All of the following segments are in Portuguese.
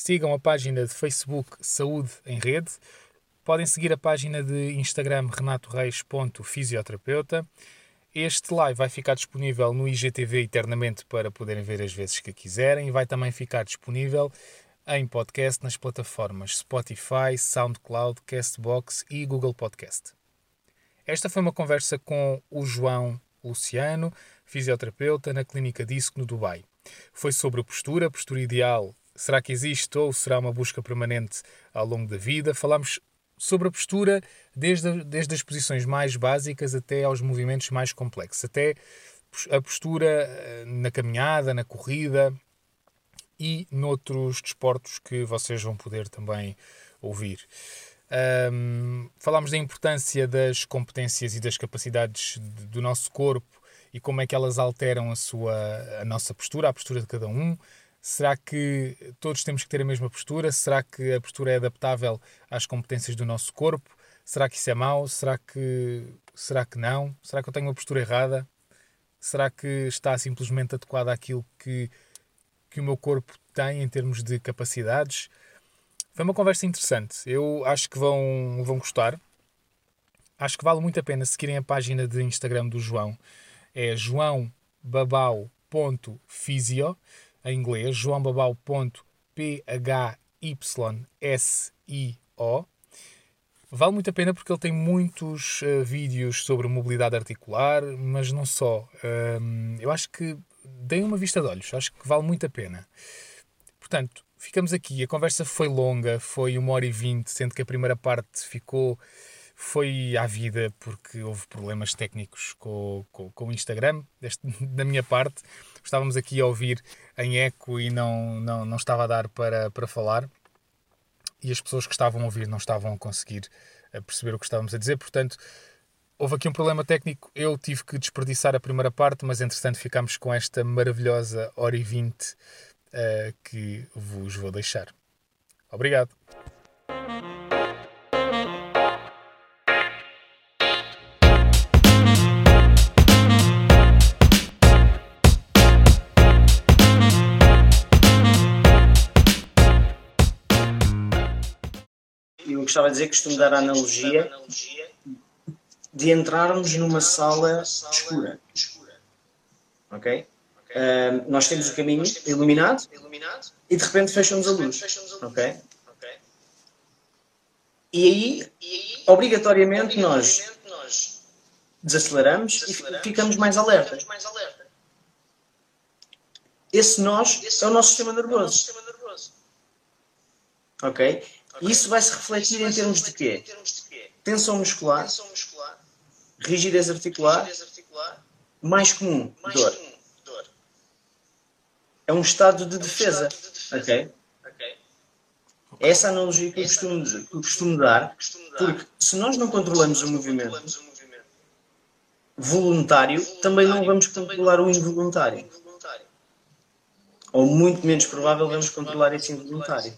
sigam a página de Facebook Saúde em Rede. Podem seguir a página de Instagram renatoreis.fisioterapeuta. Este live vai ficar disponível no IGTV eternamente para poderem ver as vezes que quiserem e vai também ficar disponível em podcast nas plataformas Spotify, SoundCloud, Castbox e Google Podcast. Esta foi uma conversa com o João Luciano, fisioterapeuta na Clínica Disco no Dubai. Foi sobre postura, postura ideal. Será que existe ou será uma busca permanente ao longo da vida? Falámos sobre a postura desde, desde as posições mais básicas até aos movimentos mais complexos, até a postura eh, na caminhada, na corrida e noutros desportos que vocês vão poder também ouvir. Um, falámos da importância das competências e das capacidades do nosso corpo e como é que elas alteram a, sua, a nossa postura, a postura de cada um. Será que todos temos que ter a mesma postura? Será que a postura é adaptável às competências do nosso corpo? Será que isso é mau? Será que, será que não? Será que eu tenho uma postura errada? Será que está simplesmente adequada àquilo que, que o meu corpo tem em termos de capacidades? Foi uma conversa interessante. Eu acho que vão, vão gostar. Acho que vale muito a pena seguirem a página de Instagram do João é joãobabau.physio, em inglês, joãobabau.physio. Vale muito a pena porque ele tem muitos uh, vídeos sobre mobilidade articular, mas não só. Um, eu acho que deem uma vista de olhos, acho que vale muito a pena. Portanto, ficamos aqui. A conversa foi longa, foi uma hora e vinte, sendo que a primeira parte ficou foi à vida porque houve problemas técnicos com, com, com o Instagram, deste, da minha parte. Estávamos aqui a ouvir em eco e não, não, não estava a dar para, para falar. E as pessoas que estavam a ouvir não estavam a conseguir eh, perceber o que estávamos a dizer. Portanto, houve aqui um problema técnico. Eu tive que desperdiçar a primeira parte, mas entretanto ficámos com esta maravilhosa hora e vinte uh, que vos vou deixar. Obrigado. Gostava de dizer, costumo dar a analogia de entrarmos numa sala escura. Ok? Uh, nós temos o caminho iluminado e de repente fechamos a luz. Ok? E aí, obrigatoriamente, nós desaceleramos e ficamos mais alerta. Esse nós é o nosso sistema nervoso. Ok? Isso vai se refletir em termos de quê? Tensão muscular, rigidez articular, mais comum, dor. É um estado de defesa. Ok? É essa analogia que eu costumo, que eu costumo dar, porque se nós não controlamos o movimento voluntário, também não vamos controlar o involuntário. Ou muito menos provável vamos controlar esse involuntário.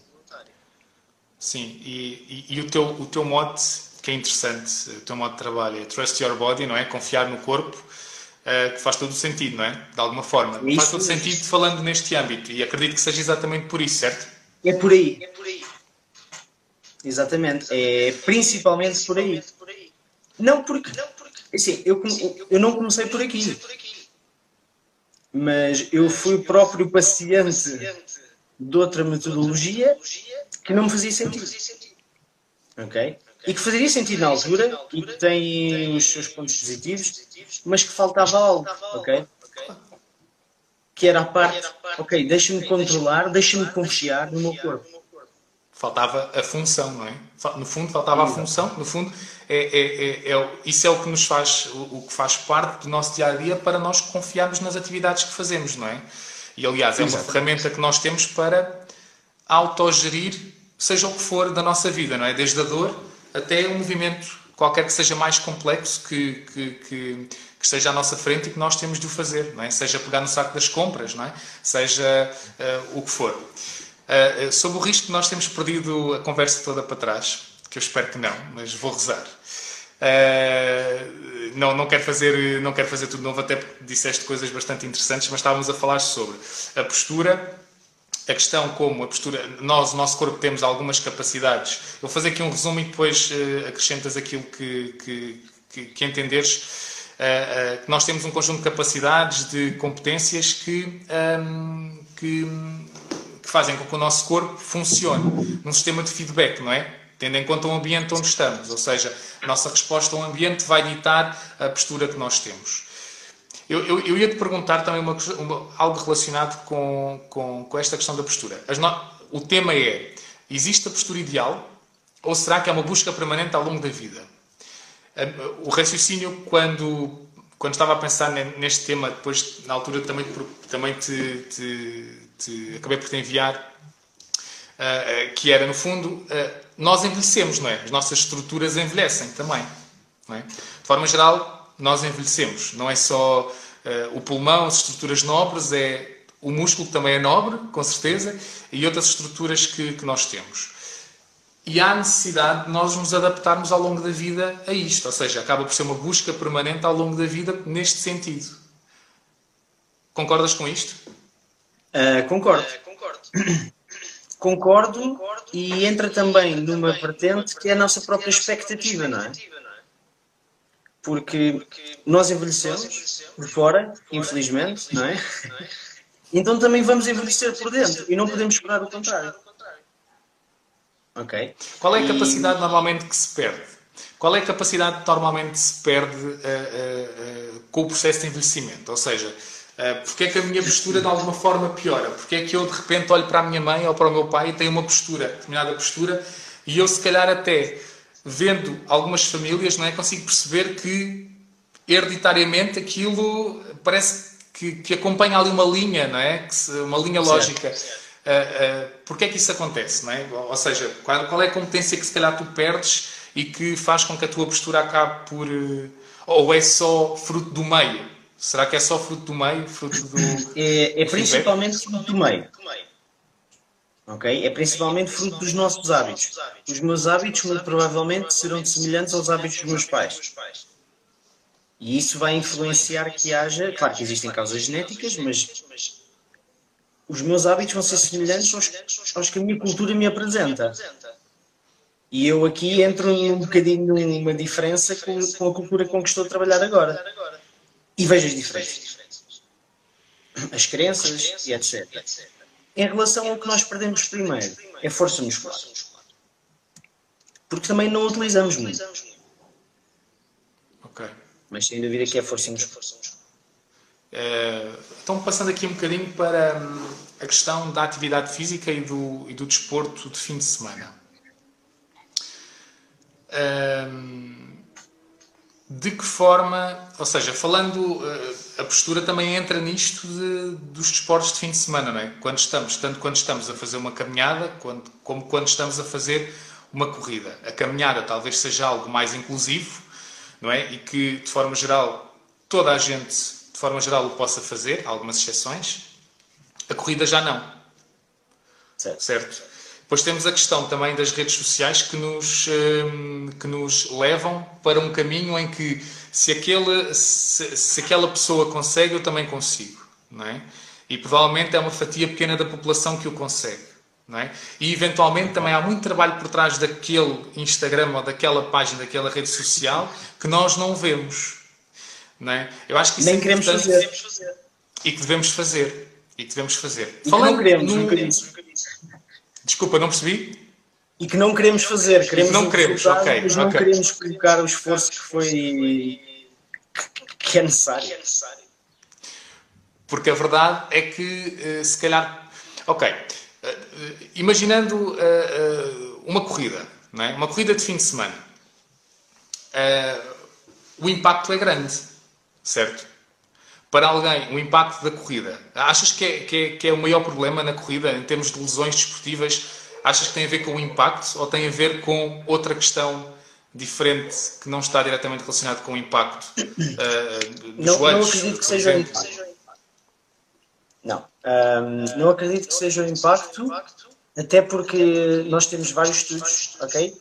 Sim, e, e, e, o, teu, o teu mote, que é interessante, o teu mote de trabalho é Trust Your Body, não é? Confiar no corpo, uh, que faz todo o sentido, não é? De alguma forma. Isso, faz todo o sentido falando neste âmbito, e acredito que seja exatamente por isso, certo? É por aí. É por aí. Exatamente. É principalmente por aí. Não porque. Assim, eu, eu não comecei por aqui. Mas eu fui o próprio paciente de outra metodologia que não me fazia sentido. Ok? E que faria sentido na altura e que tem os seus pontos positivos, mas que faltava algo. Ok? Que era a parte, ok, deixa-me controlar, deixa-me confiar no meu corpo. Faltava a função, não é? No fundo, faltava a função. No fundo, é, é, é, é, isso é o que nos faz, o, o que faz parte do nosso dia a dia para nós confiarmos nas atividades que fazemos, não é? E aliás, é uma ferramenta que nós temos para autogerir, seja o que for da nossa vida, não é? Desde a dor até um movimento qualquer que seja mais complexo que, que, que, que esteja à nossa frente e que nós temos de o fazer, não é? Seja pegar no saco das compras, não é? Seja uh, o que for. Uh, sobre o risco, nós temos perdido a conversa toda para trás, que eu espero que não, mas vou rezar. Uh, não, não, quero fazer, não quero fazer tudo novo, até porque disseste coisas bastante interessantes, mas estávamos a falar sobre a postura a questão como a postura, nós, o nosso corpo, temos algumas capacidades. Eu vou fazer aqui um resumo e depois uh, acrescentas aquilo que, que, que, que entenderes. Uh, uh, nós temos um conjunto de capacidades, de competências que, um, que, que, fazem com que o nosso corpo funcione num sistema de feedback, não é? Tendo em conta o ambiente onde estamos, ou seja, a nossa resposta ao ambiente vai ditar a postura que nós temos. Eu, eu, eu ia te perguntar também uma, uma, algo relacionado com, com, com, esta questão da postura. No, o tema é: existe a postura ideal ou será que é uma busca permanente ao longo da vida? O raciocínio, quando, quando estava a pensar neste tema, depois, na altura, também, também te, te, te acabei por te enviar, uh, uh, que era, no fundo, uh, nós envelhecemos, não é? As nossas estruturas envelhecem também. É? De forma geral, nós envelhecemos. Não é só uh, o pulmão, as estruturas nobres, é o músculo que também é nobre, com certeza, e outras estruturas que, que nós temos. E há necessidade de nós nos adaptarmos ao longo da vida a isto, ou seja, acaba por ser uma busca permanente ao longo da vida neste sentido. Concordas com isto? Uh, concordo. Uh, concordo. concordo. e entra também numa vertente que é a nossa própria expectativa, não é? Porque nós envelhecemos por fora, infelizmente, não é? Então também vamos envelhecer por dentro e não podemos esperar o contrário. Ok? Qual é a capacidade e... normalmente que se perde? Qual é a capacidade que normalmente se perde uh, uh, uh, com o processo de envelhecimento? Ou seja, uh, porque é que a minha postura de alguma forma piora? Porque é que eu de repente olho para a minha mãe ou para o meu pai e tenho uma postura, determinada postura, e eu se calhar até vendo algumas famílias, não é, consigo perceber que hereditariamente aquilo parece que, que acompanha ali uma linha, não é? Uma linha lógica. Certo. Uh, uh, Porquê é que isso acontece, não é? Ou seja, qual, qual, é a competência que se calhar tu perdes e que faz com que a tua postura acabe por... Uh, ou é só fruto do meio? Será que é só fruto do meio? Fruto do, é, é principalmente fruto do meio. Ok? É principalmente fruto dos nossos hábitos. Os meus hábitos, muito provavelmente, serão semelhantes aos hábitos dos meus pais. E isso vai influenciar que haja. Claro que existem causas genéticas, mas os meus hábitos vão ser semelhantes aos, aos que a minha cultura me apresenta. E eu aqui entro um bocadinho numa diferença com, com a cultura com que estou a trabalhar agora. E vejo as diferenças. As crenças e etc. Em relação ao que nós perdemos primeiro, é força muscular. Porque também não utilizamos muito. Ok. Mas sem dúvida que é força muscular. É, então, passando aqui um bocadinho para hum, a questão da atividade física e do, e do desporto de fim de semana. Um, de que forma, ou seja, falando, eh, a postura também entra nisto de, dos desportos de fim de semana, não é? Quando estamos, tanto quando estamos a fazer uma caminhada, quando, como quando estamos a fazer uma corrida. A caminhada talvez seja algo mais inclusivo, não é? E que, de forma geral, toda a gente, de forma geral, o possa fazer, algumas exceções. A corrida já não. Certo. certo? Depois temos a questão também das redes sociais que nos, hum, que nos levam para um caminho em que se, aquele, se, se aquela pessoa consegue, eu também consigo. Não é? E provavelmente é uma fatia pequena da população que o consegue. Não é? E eventualmente também há muito trabalho por trás daquele Instagram ou daquela página, daquela rede social que nós não vemos. Não é? Eu acho que isso Nem é queremos fazer. E que devemos fazer. E que devemos fazer. E Falando não queremos, no... nunca disse. Desculpa, não percebi? E que não queremos fazer. Queremos não queremos, ok. Mas não queremos colocar o esforço que foi. que é necessário. Porque a verdade é que, eh, se calhar. Ok. Eh, imaginando eh, uma corrida, não é? uma corrida de fim de semana, o impacto é grande, certo? para alguém o impacto da corrida, achas que é, que, é, que é o maior problema na corrida em termos de lesões desportivas? Achas que tem a ver com o impacto ou tem a ver com outra questão diferente que não está diretamente relacionado com o impacto uh, dos não, joelhos? Não acredito que seja o impacto. Não, um, não acredito que seja o impacto, até porque nós temos vários estudos, ok?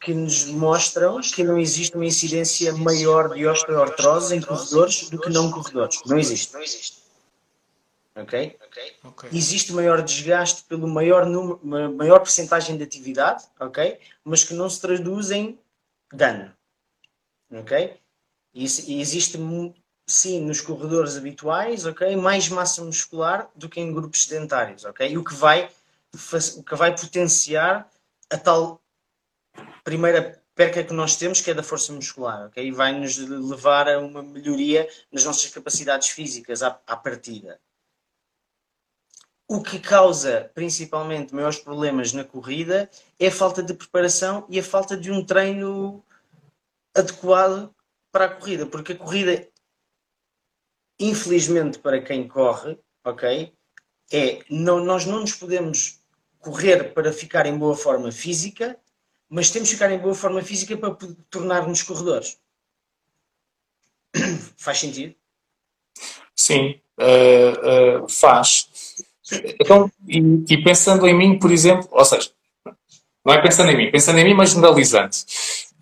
que nos mostram que não existe uma incidência maior de osteoartrose em corredores do que não corredores. Não existe. Ok? okay. Existe maior desgaste pelo maior número, maior porcentagem de atividade, ok? Mas que não se traduz em dano, ok? E, e existe sim nos corredores habituais, ok? Mais massa muscular do que em grupos sedentários, ok? E o que vai o que vai potenciar a tal primeira perca que nós temos, que é da força muscular, ok? E vai nos levar a uma melhoria nas nossas capacidades físicas à, à partida. O que causa principalmente maiores problemas na corrida é a falta de preparação e a falta de um treino adequado para a corrida, porque a corrida, infelizmente para quem corre, ok, é não, nós não nos podemos correr para ficar em boa forma física, mas temos que ficar em boa forma física para tornar-nos corredores. Faz sentido? Sim, uh, uh, faz. Então, e, e, pensando em mim, por exemplo, ou seja, não é pensando em mim, pensando em mim, mas generalizando.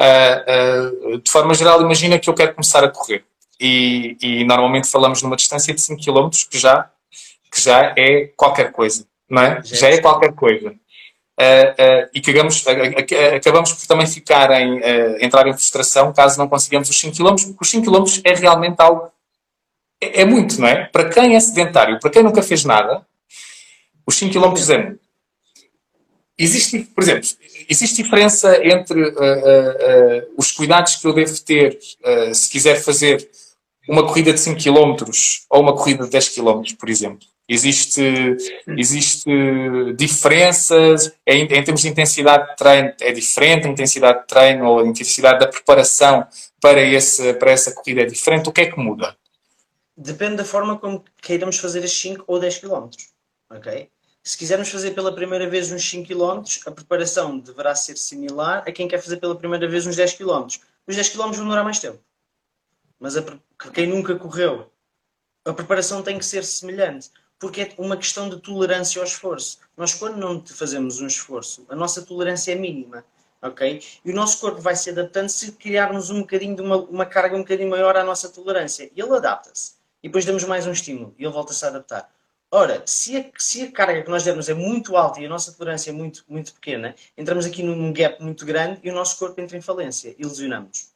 Uh, uh, de forma geral, imagina que eu quero começar a correr. E, e, normalmente falamos numa distância de 5 km, que já, que já é qualquer coisa, não é? Já, já é qualquer coisa. Uh, e que acabamos, acabamos por também ficar em, entrar em frustração caso não consigamos os 5 km, porque os 5 km é realmente algo. É, é muito, não é? Para quem é sedentário, para quem nunca fez nada, os 5 km é muito. Existe, por exemplo, existe diferença entre uh, uh, uh, os cuidados que eu devo ter se quiser fazer uma corrida de 5 km ou uma corrida de 10 km, por exemplo? Existe, existe diferenças em, em, termos de intensidade de treino, é diferente a intensidade de treino ou a intensidade da preparação para, esse, para essa corrida é diferente? O que é que muda? Depende da forma como queiramos fazer as 5 ou 10 km. Ok? Se quisermos fazer pela primeira vez uns 5 km, a preparação deverá ser similar a quem quer fazer pela primeira vez uns 10 km. Os 10 km vão demorar mais tempo. Mas a, quem nunca correu, a preparação tem que ser semelhante. Porque é uma questão de tolerância ao esforço. Nós, quando não fazemos um esforço, a nossa tolerância é mínima. ok? E o nosso corpo vai se adaptando se criarmos um bocadinho de uma, uma carga um bocadinho maior à nossa tolerância. E ele adapta-se. E depois damos mais um estímulo e ele volta-se a adaptar. Ora, se a, se a carga que nós dermos é muito alta e a nossa tolerância é muito, muito pequena, entramos aqui num gap muito grande e o nosso corpo entra em falência e lesionamos.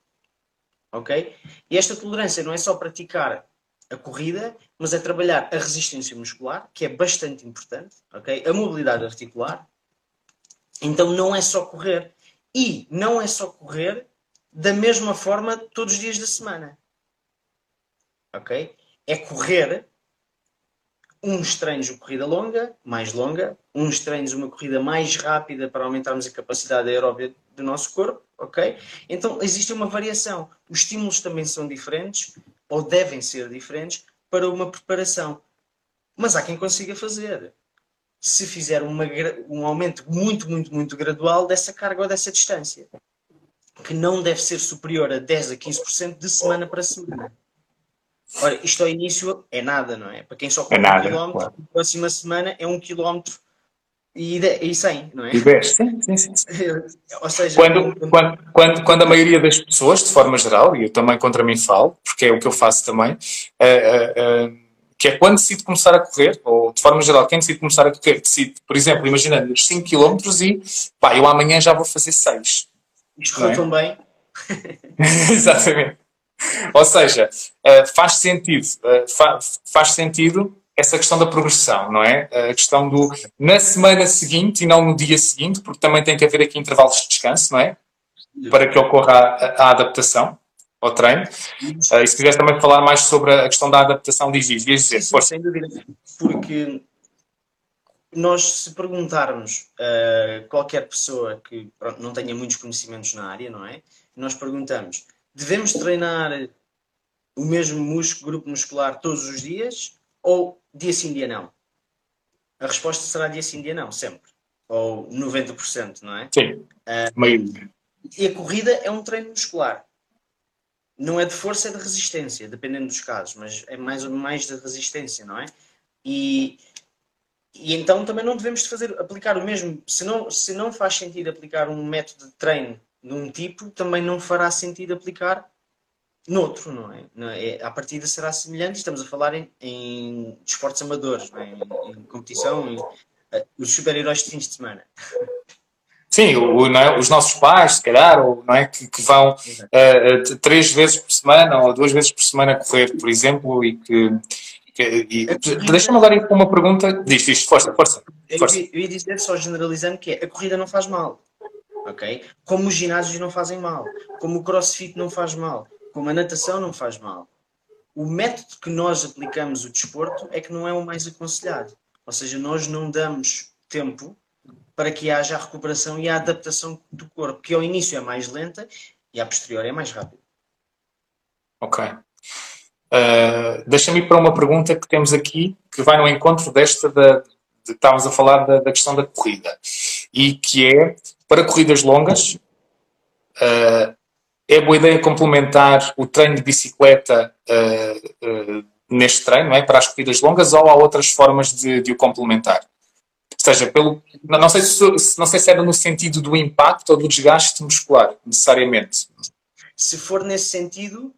Ok? E esta tolerância não é só praticar a corrida, mas é trabalhar a resistência muscular, que é bastante importante, ok? A mobilidade articular. Então não é só correr. E não é só correr da mesma forma todos os dias da semana. Ok? É correr uns treinos uma corrida longa, mais longa, uns treinos uma corrida mais rápida para aumentarmos a capacidade aeróbica do nosso corpo, ok? Então existe uma variação. Os estímulos também são diferentes, ou devem ser diferentes, para uma preparação. Mas há quem consiga fazer. Se fizer uma, um aumento muito, muito, muito gradual dessa carga ou dessa distância, que não deve ser superior a 10 a 15% de semana para semana. Ora, isto ao início é nada, não é? Para quem só corre é um quilómetro, claro. a próxima semana é um quilómetro e, e 100, não é? E 10, sim, sim, sim. Ou seja, quando, quando, quando, quando, a maioria das pessoas, de forma geral, e eu também contra mim falo, porque é o que eu faço também, uh, uh, uh, que é quando decide começar a correr, ou de forma geral, quem decide começar a correr, decide, por exemplo, imaginando os 5 km e pá, eu amanhã já vou fazer 6. Isto correu é? tão bem. Exatamente. Ou seja, eh, faz sentido, eh, faz sentido essa questão da progressão, não é? A questão do na semana seguinte e não no dia seguinte, porque também tem que haver aqui intervalos de descanso, não é? Para que ocorra a, a adaptação ao treino. E se quiseres também falar mais sobre a questão da adaptação, diz isso. dizer, sim, sem dúvida. Porque nós, se perguntarmos a qualquer pessoa que pronto, não tenha muitos conhecimentos na área, não é? Nós perguntamos devemos treinar o mesmo músculo, grupo muscular todos os dias ou dia sim, dia não? A resposta será dia sim, dia não, sempre. Ou 90%, não é? Sim, uh, meio. E a corrida é um treino muscular. Não é de força, é de resistência, dependendo dos casos, mas é mais, mais de resistência, não é? E, e então também não devemos fazer, aplicar o mesmo. Se não, se não faz sentido aplicar um método de treino num tipo, também não fará sentido aplicar noutro, não é? Não é? A partida será semelhante, estamos a falar em, em esportes amadores, é? em, em, competição, em, uh, os super-heróis de fins de semana. Sim, o, é? os nossos pais, se calhar, ou, não é? que, que vão uh, três vezes por semana ou duas vezes por semana correr, por exemplo, e que. que Deixa-me agora ir para uma pergunta. Diz, diz, força, força. força. Eu, eu ia dizer, só generalizando, que é, a corrida não faz mal. Ok? Como os ginásios não fazem mal, como o crossfit não faz mal, como a natação não faz mal. O método que nós aplicamos o desporto é que não é o mais aconselhado. Ou seja, nós não damos tempo para que haja a recuperação e a adaptação do corpo, que ao início é mais lenta e a posterior é mais rápida. Ok. Uh, Deixa-me ir para uma pergunta que temos aqui, que vai no encontro desta da, de, estávamos a falar da, da, questão da corrida, e que é, para corridas longas, uh, é boa ideia complementar o treino de bicicleta uh, neste treino, não é? Para as corridas longas, ou há outras formas de, de o complementar? seja, pelo, não, sei se, não sei se era no sentido do impacto ou do desgaste muscular, necessariamente. Se for nesse sentido,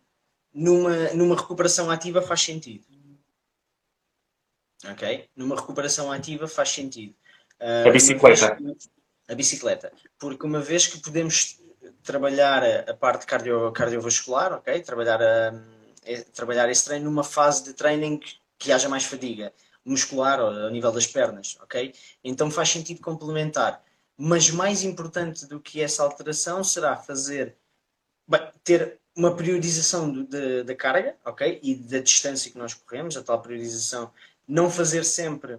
numa, numa recuperação ativa faz sentido. Ok? Numa recuperação ativa faz sentido. Uh, a bicicleta. A bicicleta. Porque uma vez que podemos trabalhar a, parte cardio, cardiovascular, ok? Trabalhar, a, trabalhar esse treino numa fase de training que, que haja mais fadiga muscular ao nível das pernas, ok? Então faz sentido complementar. Mas mais importante do que essa alteração será fazer, bem, ter uma periodização da carga, ok? E da distância que nós corremos, a tal periodização, não fazer sempre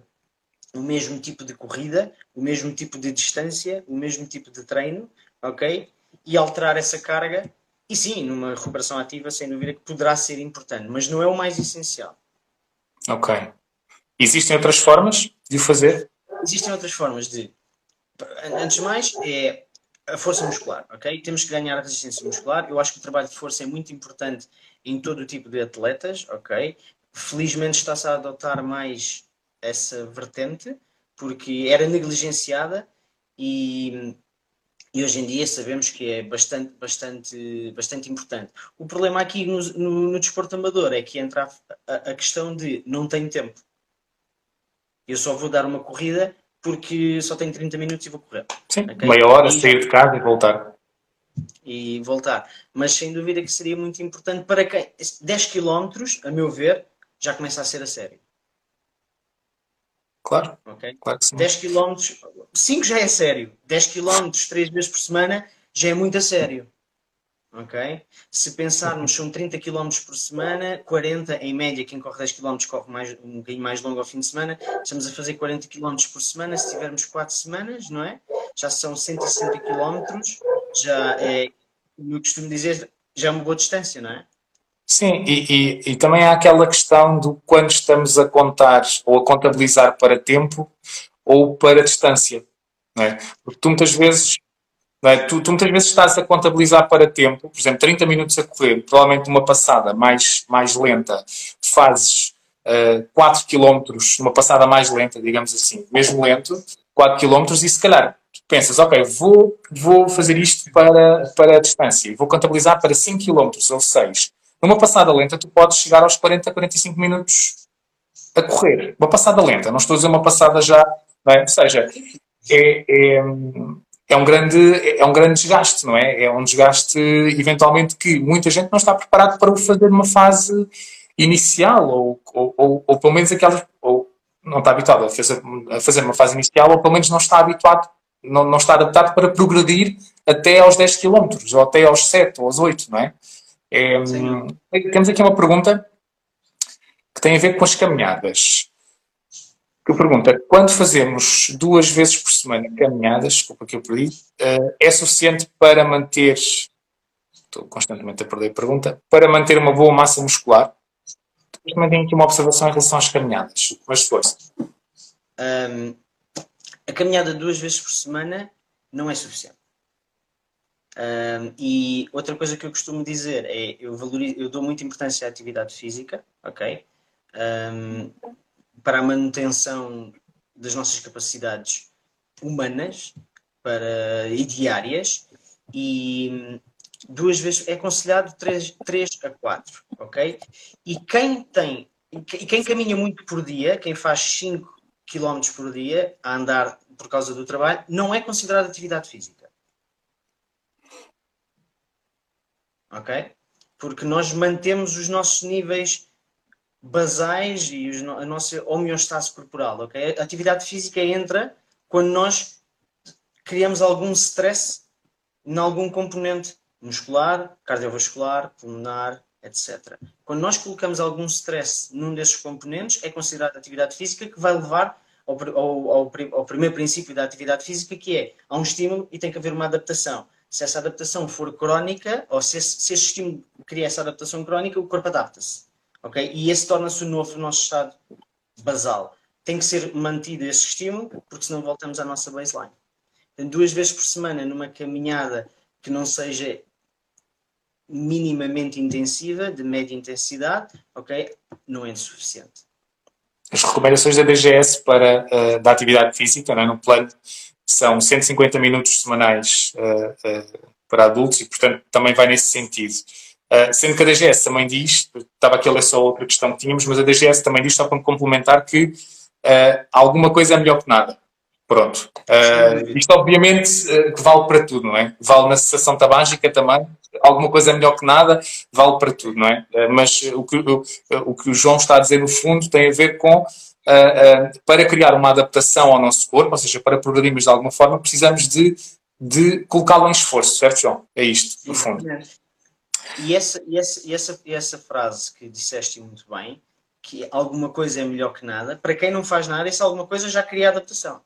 o mesmo tipo de corrida, o mesmo tipo de distância, o mesmo tipo de treino, ok? E alterar essa carga. E sim, numa recuperação ativa, sem dúvida que poderá ser importante, mas não é o mais essencial. Ok. Existem outras formas de o fazer? Existem outras formas de. Antes de mais, é a força muscular, ok? Temos que ganhar a resistência muscular. Eu acho que o trabalho de força é muito importante em todo o tipo de atletas, ok? Felizmente está-se a adotar mais essa vertente, porque era negligenciada e, e hoje em dia sabemos que é bastante, bastante, bastante importante. O problema aqui no, no, no desporto amador é que entra a, a, a questão de não tenho tempo. Eu só vou dar uma corrida porque só tenho 30 minutos e vou correr. Sim, okay? meia hora, e, sair de casa e voltar. E voltar. Mas sem dúvida que seria muito importante para quem. 10 km, a meu ver, já começa a ser a sério. Claro. Okay? claro que sim. 10 km, 5 já é sério. 10 km 3 vezes por semana já é muito a sério ok? Se pensarmos, são 30 km por semana, 40 em média, quem corre 10 km corre mais, um bocadinho mais longo ao fim de semana, estamos a fazer 40 km por semana, se tivermos 4 semanas, não é? Já são 160 km, já é, como eu costumo dizer, já é uma boa distância, não é? Sim, e, e, e também há aquela questão do quando estamos a contar ou a contabilizar para tempo ou para distância. É? Porque tu muitas vezes é? Tu, tu, muitas vezes estás a contabilizar para tempo, por exemplo, 30 minutos a correr, provavelmente uma passada mais, mais lenta, fazes uh, 4 km numa passada mais lenta, digamos assim, mesmo lento, 4 km, e se calhar pensas, ok, vou, vou fazer isto para, para a distância, vou contabilizar para 5 km ou 6. Numa passada lenta, tu podes chegar aos 40, 45 minutos a correr. Uma passada lenta, não estou a dizer uma passada já, é? ou seja, é, é, é um grande, é um grande desgaste, não é? É um desgaste, eventualmente, que muita gente não está preparado para o fazer numa fase inicial, ou, ou, ou, ou pelo menos aquelas, ou não está habituado a fazer, a fazer uma fase inicial, ou pelo menos não está habituado, não, não está adaptado para progredir até aos 10 km, ou até aos 7 ou aos 8, não é? É temos aqui uma pergunta que tem a ver com as caminhadas que pergunta, quando fazemos duas vezes por semana caminhadas, desculpa que eu perdi, uh, é suficiente para manter, estou constantemente a perder a pergunta, para manter uma boa massa muscular? Também tenho aqui uma observação em relação às caminhadas, mas força. Um, a caminhada duas vezes por semana não é suficiente. Um, e outra coisa que eu costumo dizer é eu, valorizo, eu dou muita importância à atividade física, ok? Um, para a manutenção das nossas capacidades humanas para, e diárias e, duas vezes, é aconselhado 3, 3 a 4, ok? E quem tem, e quem caminha muito por dia, quem faz 5 km por dia a andar por causa do trabalho, não é considerado atividade física. Ok? Porque nós mantemos os nossos níveis basais e os, a nossa homeostase corporal, ok? A atividade física entra quando nós criamos algum stress em algum componente muscular, cardiovascular, pulmonar, etc. Quando nós colocamos algum stress num desses componentes, é considerado atividade física que vai levar ao, ao, ao, ao, primeiro princípio da atividade física, que é há um estímulo e tem que haver uma adaptação. Se essa adaptação for crónica, ou se esse, se esse estímulo cria essa adaptação crónica, o corpo adapta-se. Okay? E esse torna-se o novo nosso estado basal. Tem que ser mantido esse estímulo, porque senão voltamos à nossa baseline. Então, duas vezes por semana, numa caminhada que não seja minimamente intensiva, de média intensidade, ok? Não é suficiente. As recomendações da DGS para uh, da atividade física, é? no plano, são 150 minutos semanais uh, uh, para adultos e, portanto, também vai nesse sentido. sendo que a DGS também diz, estava aqui a ler só outra questão que tínhamos, mas a DGS também diz, só para complementar, que alguma coisa é melhor que nada. Pronto. Uh, isto obviamente uh, que vale para tudo, não é? Vale na cessação tabágica também. Alguma coisa é melhor que nada, vale para tudo, não é? Uh, mas o que, o, o que o João está a dizer no fundo tem a ver com para criar uma adaptação ao nosso corpo, ou seja, para progredirmos de alguma forma, precisamos de, de colocá-lo em esforço, certo, João? É isto, no fundo. E essa, e essa, e essa, e essa frase que disseste muito bem, que alguma coisa é melhor que nada, para quem não faz nada, essa alguma coisa já cria adaptação.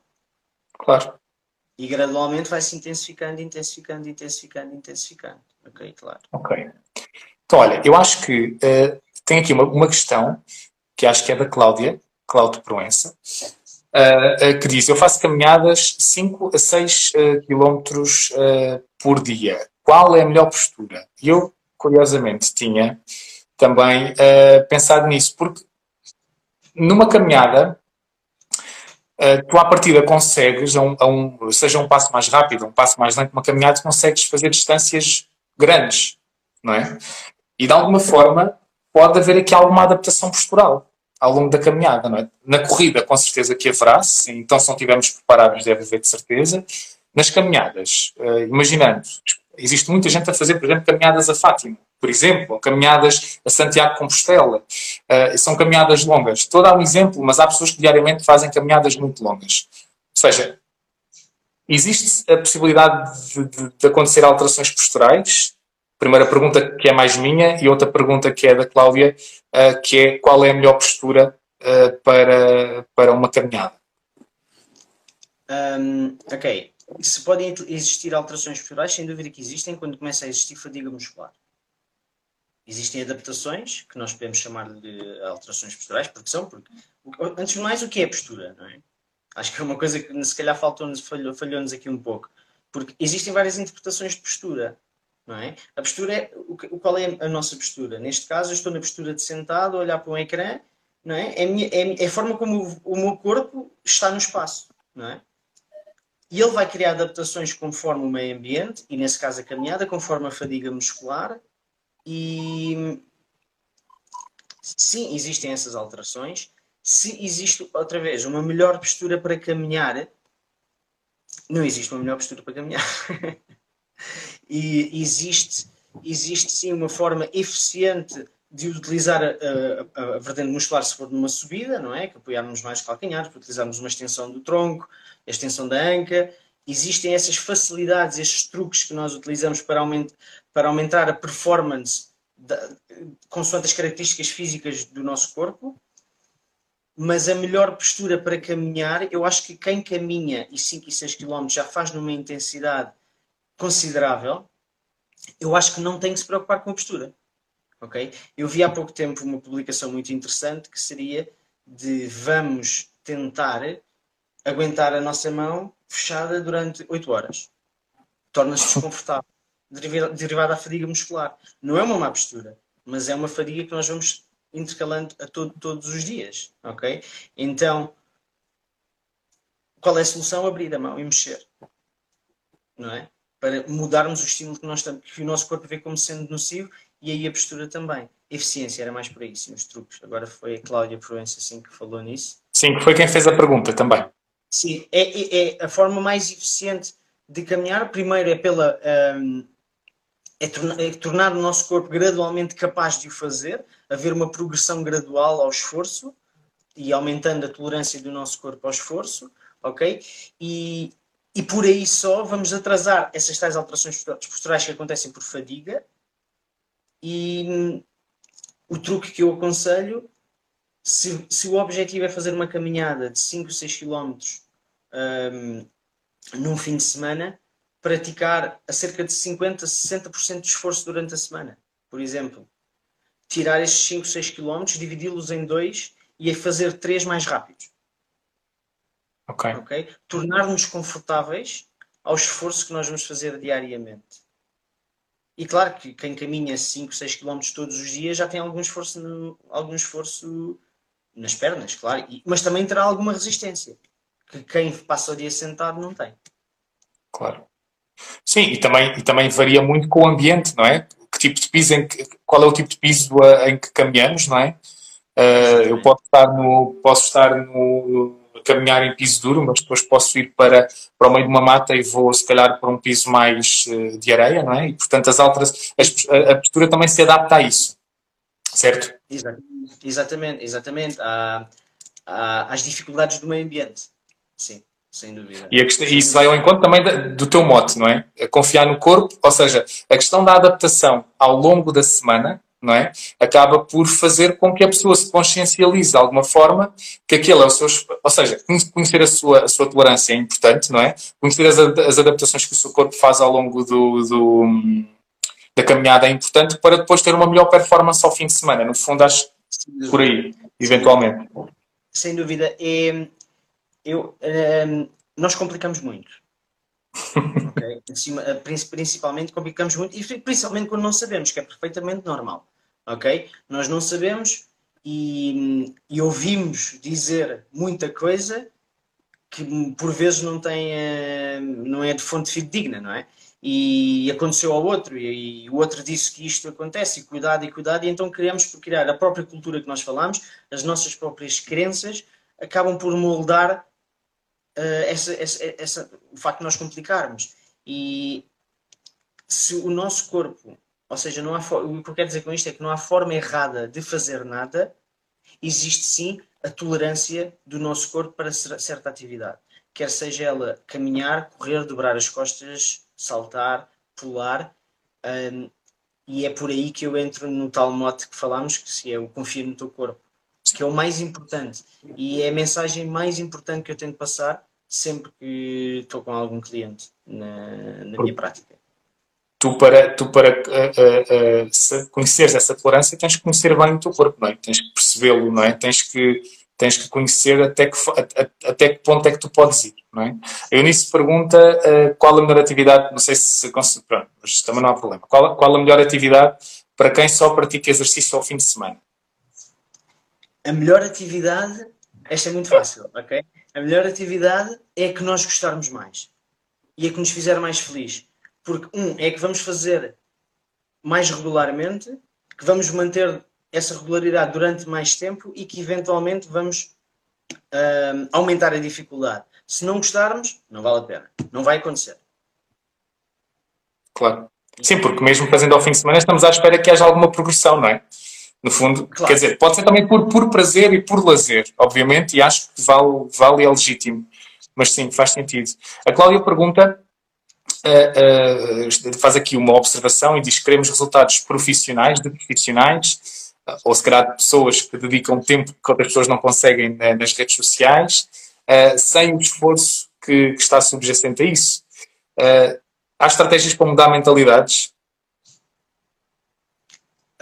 Claro. E gradualmente vai se intensificando, intensificando, intensificando, intensificando. Ok, claro. Ok. Então, olha, eu acho que uh, tem aqui uma, uma questão que acho que é da Cláudia, Cláudia Proença, uh, uh, que diz: Eu faço caminhadas 5 a 6 km por dia. Qual é a melhor postura? E eu, curiosamente, tinha também pensado nisso, porque numa caminhada uh, tu à partida consegues, a um, a um, seja um passo mais rápido, um passo mais lento, uma caminhada, consegues fazer distâncias grandes, não é? E de alguma forma pode haver aqui alguma adaptação postural ao longo da caminhada, não é? Na corrida, com certeza que haverá, sim, então se não estivermos preparados, deve haver de certeza. Nas caminhadas, uh, imaginando, existe muita gente a fazer, por exemplo, caminhadas a Fátima por exemplo, caminhadas a Santiago Compostela. Uh, são caminhadas longas. Estou a dar um exemplo, mas há pessoas que diariamente fazem caminhadas muito longas. Ou seja, existe a possibilidade de, de, de acontecer alterações posturais? Primeira pergunta que é mais minha e outra pergunta que é da Cláudia, uh, que é qual é a melhor postura uh, para, para uma caminhada? Um, ok. Se podem existir alterações posturais, sem dúvida que existem quando começa a existir fadiga muscular. Existem adaptações, que nós podemos chamar de alterações posturais, porque são, porque, antes de mais, o que é postura, não é? Acho que é uma coisa que se calhar falhou-nos falhou, falhou aqui um pouco, porque existem várias interpretações de postura, não é? A postura é, o, qual é a nossa postura? Neste caso, eu estou na postura de sentado, a olhar para um ecrã, não é? É a, minha, é, é a forma como o, o meu corpo está no espaço, não é? E ele vai criar adaptações conforme o meio ambiente, e nesse caso a caminhada, conforme a fadiga muscular, e sim, existem essas alterações. Se existe, outra vez, uma melhor postura para caminhar, não existe uma melhor postura para caminhar. e existe, existe sim uma forma eficiente de utilizar a, a, a, vertente muscular se for numa subida, não é? Que apoiarmos mais calcanhares, para utilizarmos uma extensão do tronco, a extensão da anca. Existem essas facilidades, estes truques que nós utilizamos para, aument, para aumentar a performance da, consoante as características físicas do nosso corpo, mas a melhor postura para caminhar, eu acho que quem caminha e 5 e 6 km já faz numa intensidade considerável, eu acho que não tem que se preocupar com a postura. Ok? Eu vi há pouco tempo uma publicação muito interessante que seria de vamos tentar aguentar a nossa mão fechada durante 8 horas. Torna-se desconfortável derivada da fadiga muscular. Não é uma má postura, mas é uma fadiga que nós vamos intercalando a todo, todos os dias, ok? Então, qual é a solução? Abrir a mão e mexer, não é? Para mudarmos o estímulo que, nós, que o nosso corpo vê como sendo nocivo e aí a postura também. Eficiência era mais por aí, sim, os truques. Agora foi a Cláudia Proença assim, que falou nisso. Sim, que foi quem fez a pergunta também. Sim, é, é, é a forma mais eficiente de caminhar. Primeiro é pela. Um, é, torna, é tornar o nosso corpo gradualmente capaz de o fazer, haver uma progressão gradual ao esforço e aumentando a tolerância do nosso corpo ao esforço, ok? E, e por aí só vamos atrasar essas tais alterações posturais que acontecem por fadiga. E o truque que eu aconselho, se, se o objetivo é fazer uma caminhada de 5, 6 km um, num fim de semana, praticar a cerca de 50, 60% de esforço durante a semana. Por exemplo, tirar esses 5, 6 km, dividi-los em dois e fazer três mais rápidos. Ok. okay? Tornar-nos confortáveis ao esforço que nós vamos fazer diariamente. E claro que quem caminha 5, 6 km todos os dias já tem algum esforço, no, algum esforço nas pernas, claro, e, mas também terá alguma resistência, que quem passa o dia sentado não tem. Claro. Sim, e também, e também varia muito com o ambiente, não é? Que tipo de piso, em que, qual é o tipo de piso em que caminhamos, não é? Uh, eu posso estar no, posso estar no, caminhar em piso duro, mas depois posso ir para, para o meio de uma mata e vou, se calhar, para um piso mais uh, de areia, não é? E, portanto, as alterações, a, a postura também se adapta a isso, certo? Exatamente, exatamente. Há, há, às dificuldades do meio ambiente, sim. Sem dúvida. E questão, isso vai ao encontro também do teu mote, não é? Confiar no corpo, ou seja, a questão da adaptação ao longo da semana não é? Acaba por fazer com que a pessoa se consciencialize de alguma forma que aquele é o seu. Ou seja, conhecer a sua, a sua tolerância é importante, não é? Conhecer as, as adaptações que o seu corpo faz ao longo do, do, da caminhada é importante para depois ter uma melhor performance ao fim de semana. No fundo, acho por aí, eventualmente. Sem dúvida. Eu, um, nós complicamos muito. okay? Principalmente complicamos muito e principalmente quando não sabemos, que é perfeitamente normal ok? Nós não sabemos e, e ouvimos dizer muita coisa que por vezes não tem, eh, não é de fonte fidedigna, não é? E aconteceu ao outro, e, e, o outro disse que isto acontece, e cuidado, e cuidado, e então criamos por criar a própria cultura que nós falamos, as nossas próprias crenças, acabam por moldar uh, essa, essa, essa, o facto de nós complicarmos. E se o nosso corpo ou seja, não há o que eu quero dizer com isto é que não há forma errada de fazer nada, existe sim a tolerância do nosso corpo para certa atividade. Quer seja ela caminhar, correr, dobrar as costas, saltar, pular. Um, e é por aí que eu entro no tal mote que falámos, que se é o confia no teu corpo, que é o mais importante. E é a mensagem mais importante que eu tento passar sempre que estou com algum cliente na, na minha prática tu para, tu para uh, uh, conheceres essa tolerância tens que conhecer bem o teu corpo, não é? Tens que percebê-lo, não é? Tens que, tens que conhecer até que, até que ponto é que tu podes ir, não é? A Eunice pergunta uh, qual a melhor atividade, não sei se pronto, mas também não há problema. Qual, qual a melhor atividade para quem só pratica exercício ao fim de semana? A melhor atividade, esta é muito fácil, ok? A melhor atividade é a que nós gostarmos mais e a que nos fizer mais feliz porque, um, é que vamos fazer mais regularmente, que vamos manter essa regularidade durante mais tempo e que eventualmente vamos uh, aumentar a dificuldade. Se não gostarmos, não vale a pena. Não vai acontecer. Claro. Sim, porque mesmo fazendo ao fim de semana estamos à espera que haja alguma progressão, não é? No fundo, claro. quer dizer, pode ser também por, por prazer e por lazer, obviamente, e acho que vale, vale é legítimo. Mas sim, faz sentido. A Cláudia pergunta uh, faz aqui uma observação e diz que queremos resultados profissionais, de profissionais, ou se calhar de pessoas que dedicam tempo que outras pessoas não conseguem nas redes sociais, sem o esforço que, que, está subjacente a isso. há estratégias para mudar mentalidades?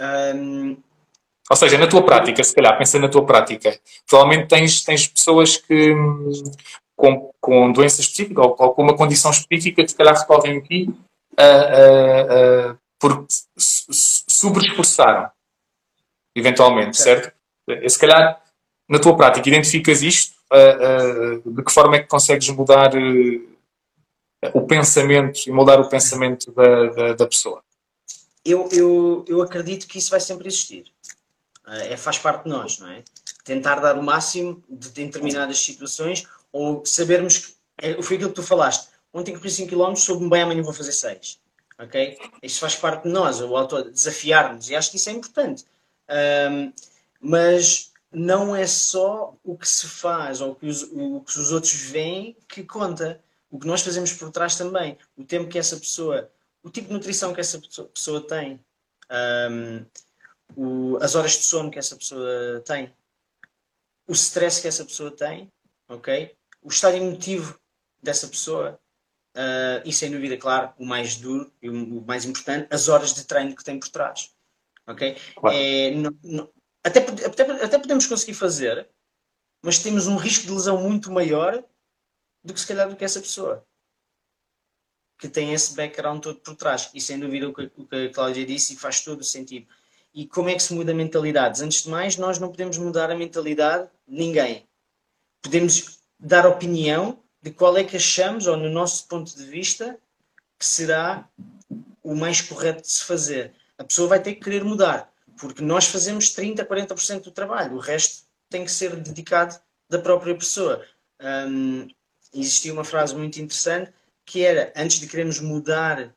Um... Ou seja, na tua prática, se calhar, pensa na tua prática, provavelmente tens, tens pessoas que, com, com doença específica ou, ou, com uma condição específica que se calhar recorrem aqui uh, uh, uh, porque sobreesforçaram, eventualmente, certo? certo? Se calhar, na tua prática, identificas isto, de que forma é que consegues mudar o pensamento e moldar o pensamento da, da, da pessoa? Eu, eu, eu acredito que isso vai sempre existir. É, faz parte de nós, não é? Tentar dar o máximo de determinadas situações ou sabermos que. É, foi aquilo que tu falaste. Ontem corri 5 km, soube bem, amanhã vou fazer 6. Ok? Isso faz parte de nós, o auto desafiar-nos, e acho que isso é importante. Um, mas não é só o que se faz ou o que, os, o que os outros veem que conta. O que nós fazemos por trás também. O tempo que essa pessoa, o tipo de nutrição que essa pessoa tem, um, o, as horas de sono que essa pessoa tem, o stress que essa pessoa tem, ok? O estado emotivo dessa pessoa, uh, e sem dúvida, claro, o mais duro e o, mais importante, as horas de treino que tem por trás, ok? Claro. É, não, não, até, até, até podemos conseguir fazer, mas temos um risco de lesão muito maior do que se calhar do que essa pessoa que tem esse background todo por trás. E sem dúvida o que, o que a Cláudia disse faz todo o sentido. E como é que se muda mentalidades? Antes de mais, nós não podemos mudar a mentalidade de ninguém. Podemos dar opinião de qual é que achamos, ou no nosso ponto de vista, que será o mais correto de se fazer. A pessoa vai ter que querer mudar porque nós fazemos 30%, 40% do trabalho, o resto tem que ser dedicado da própria pessoa. Um, existia uma frase muito interessante que era antes de queremos mudar,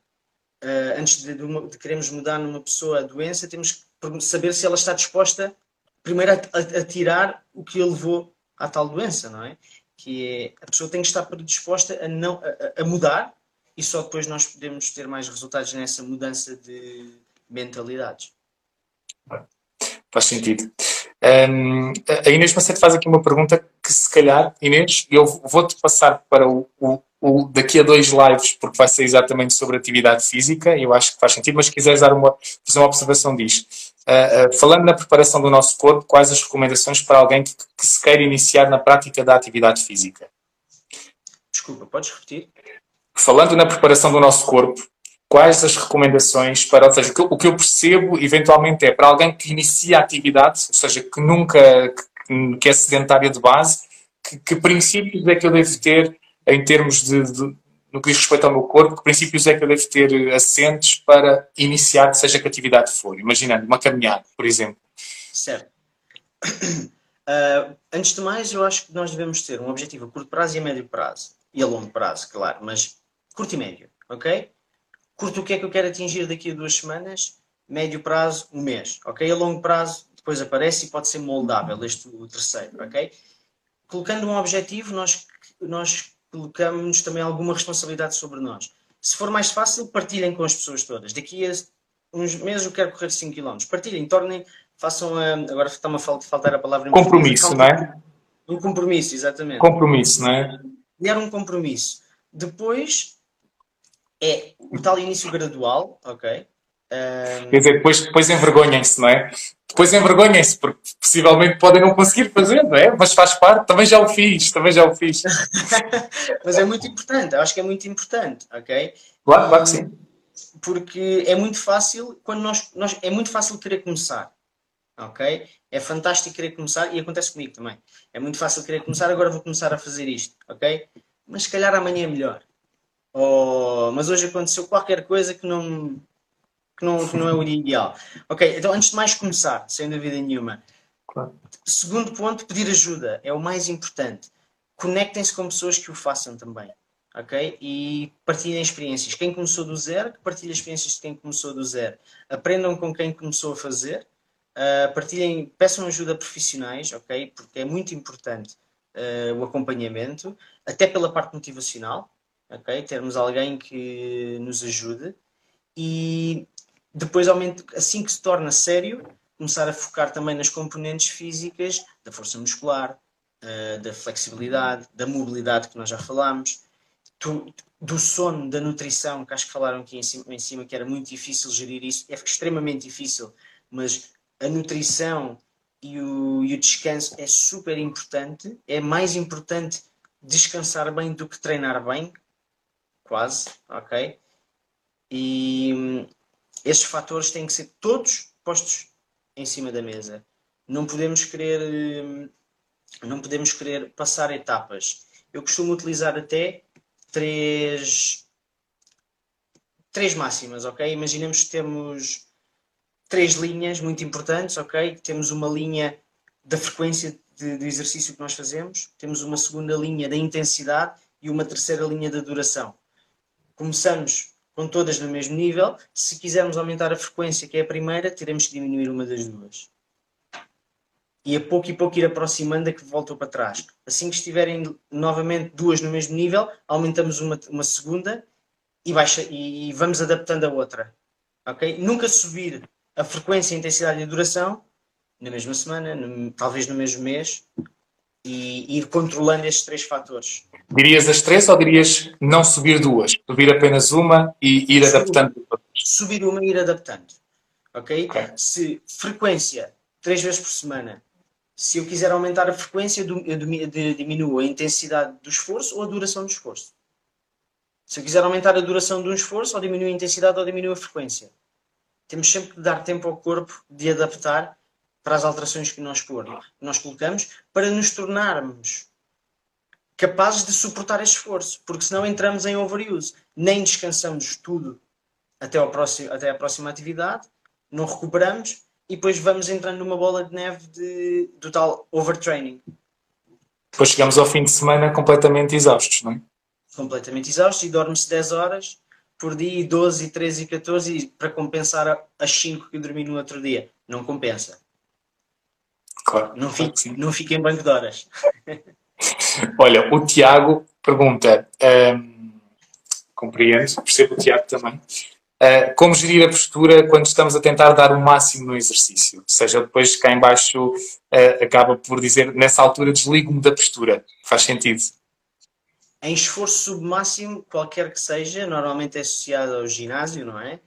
uh, antes de, de, queremos mudar numa pessoa a doença, temos que saber se ela está disposta primeiro a, a, a tirar o que a levou à tal doença, não é? Que é, a pessoa tem que estar predisposta a, não, a, a mudar e só depois nós podemos ter mais resultados nessa mudança de mentalidades. Faz sentido. Um, a Inês Macedo faz aqui uma pergunta que, se calhar, Inês, eu vou-te passar para o, o, o, daqui a dois lives, porque vai ser exatamente sobre atividade física, e eu acho que faz sentido, mas se quiseres dar uma, fazer uma observação, diz. Uh, uh, falando na preparação do nosso corpo, quais as recomendações para alguém que, que se queira iniciar na prática da atividade física? Desculpa, podes repetir? Falando na preparação do nosso corpo, quais as recomendações para, ou seja, o que eu percebo eventualmente é para alguém que inicia a atividade, ou seja, que nunca, que, que é sedentária de base, que, que, princípios é que eu devo ter em termos de, de, no que diz respeito ao meu corpo, que princípios é que eu devo ter assentes para iniciar, seja que atividade for, imaginando uma caminhada, por exemplo. Certo. Uh, antes de mais, eu acho que nós devemos ter um objetivo a curto prazo e a médio prazo. E a longo prazo, claro, mas curto e médio, ok? curto o que é que eu quero atingir daqui a duas semanas, médio prazo, um mês, ok? A longo prazo, depois aparece e pode ser moldável, este o terceiro, ok? Colocando um objetivo, nós, nós colocamos também alguma responsabilidade sobre nós. Se for mais fácil, partilhem com as pessoas todas. Daqui a uns meses eu quero correr 5 km. Partilhem, tornem, façam a, agora está-me a faltar a palavra. Compromisso, não é? Um compromisso, exatamente. Compromisso, não é? Criar um compromisso. Depois, é o tal início gradual, ok? Um... Quer dizer, depois, depois envergonhem-se, não é? Depois envergonhem-se, porque possivelmente podem não conseguir fazer, não é? Mas faz parte, também já o fiz, também já o fiz. Mas é muito importante, acho que é muito importante, ok? Claro, claro que sim. Porque é muito fácil, quando nós, nós é muito fácil querer começar, ok? É fantástico querer começar e acontece comigo também. É muito fácil querer começar, agora vou começar a fazer isto, ok? Mas se calhar amanhã é melhor Oh, mas hoje aconteceu qualquer coisa que não, que não, que não é o ideal. Ok, então antes de mais começar, sem dúvida nenhuma. Claro. Segundo ponto, pedir ajuda é o mais importante. Conectem-se com pessoas que o façam também. Ok? E partilhem experiências. Quem começou do zero, que partilhe experiências de quem começou do zero. Aprendam com quem começou a fazer. Uh, partilhem, peçam ajuda a profissionais, ok? Porque é muito importante uh, o acompanhamento, até pela parte motivacional ok? Termos alguém que nos ajude e depois, assim que se torna sério, começar a focar também nas componentes físicas da força muscular, uh, da flexibilidade, da mobilidade que nós já falámos, do, sono, da nutrição, que acho que falaram aqui em cima, em cima, que era muito difícil gerir isso, é extremamente difícil, mas a nutrição e o, e o descanso é super importante, é mais importante descansar bem do que treinar bem, quase, ok? E esses fatores têm que ser todos postos em cima da mesa. Não podemos querer, hum, não podemos querer passar etapas. Eu costumo utilizar até três, três máximas, ok? Imaginemos que temos três linhas muito importantes, ok? Temos uma linha da frequência de, de exercício que nós fazemos, temos uma segunda linha da intensidade e uma terceira linha da duração. Começamos com todas no mesmo nível. Se quisermos aumentar a frequência, que é a primeira, teremos que diminuir uma das duas. E a pouco e pouco ir aproximando a que voltou para trás. Assim que estiverem novamente duas no mesmo nível, aumentamos uma, uma segunda e, baixa, e, e vamos adaptando a outra. Okay? Nunca subir a frequência, a intensidade e a duração na mesma semana, no, talvez no mesmo mês, e ir controlando estes três fatores. Dirias as três ou dirias não subir duas? Subir apenas uma e ir subir, adaptando? Subir uma e ir adaptando. Okay? ok? Se frequência, três vezes por semana, se eu quiser aumentar a frequência, eu diminuo a intensidade do esforço ou a duração do esforço. Se eu quiser aumentar a duração de um esforço, ou diminuo a intensidade ou diminuo a frequência. Temos sempre que dar tempo ao corpo de adaptar para as alterações que nós, por, nós colocamos, para nos tornarmos capazes de suportar esse esforço, porque senão entramos em overuse. Nem descansamos tudo até, ao próximo, até a próxima atividade, não recuperamos e depois vamos entrando numa bola de neve de, do tal overtraining. Depois chegamos ao fim de semana completamente exaustos, não é? Completamente exaustos e dorme-se 10 horas por dia, 12, 13 e 14 para compensar as 5 que eu dormi no outro dia. Não compensa. Claro. Não fique, não fique em banco de horas. Olha, o Tiago pergunta, um, compreendo, percebo o Tiago também, uh, como gerir a postura quando estamos a tentar dar o máximo no exercício? Ou seja, depois cá em baixo uh, acaba por dizer, nessa altura desligo-me da postura. Faz sentido? Em esforço submáximo, qualquer que seja, normalmente é associado ao ginásio, não é?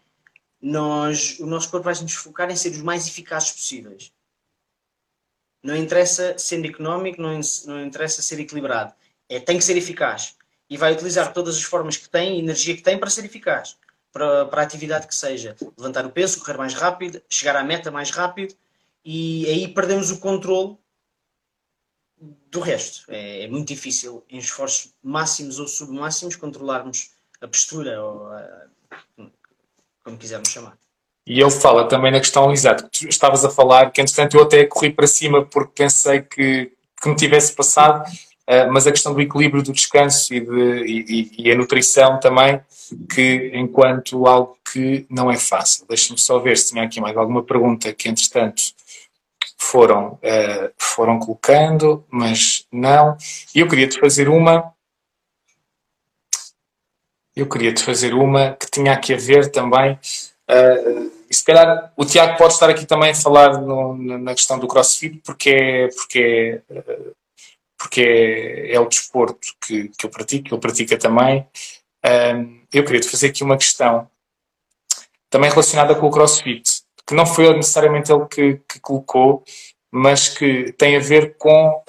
Nós, o nosso corpo vai nos focar em ser os mais eficazes possíveis. Não interessa sendo económico, não, não interessa ser equilibrado. É, tem que ser eficaz. E vai utilizar todas as formas que tem, energia que tem para ser eficaz. Para, para a atividade que seja. Levantar o peso, correr mais rápido, chegar à meta mais rápido. E aí perdemos o controle do resto. É, é muito difícil, em esforços máximos ou submáximos, controlarmos a postura, ou a, como quisermos chamar. E ele fala também na questão, exato, que tu estavas a falar, que entretanto eu até corri para cima porque pensei que, que me tivesse passado, uh, mas a questão do equilíbrio do descanso e, de, e, e, a nutrição também, que enquanto algo que não é fácil. Deixa-me só ver se tinha aqui mais alguma pergunta que entretanto foram, uh, foram colocando, mas não. E eu queria te fazer uma. Eu queria te fazer uma que tinha aqui a ver também. Uh, e se calhar o Tiago pode estar aqui também a falar no, na questão do crossfit, porque é, porque é, porque é, é o desporto que, que eu pratico, ele pratica também. Eu queria te fazer aqui uma questão também relacionada com o crossfit, que não foi necessariamente ele que, que colocou, mas que tem a ver com,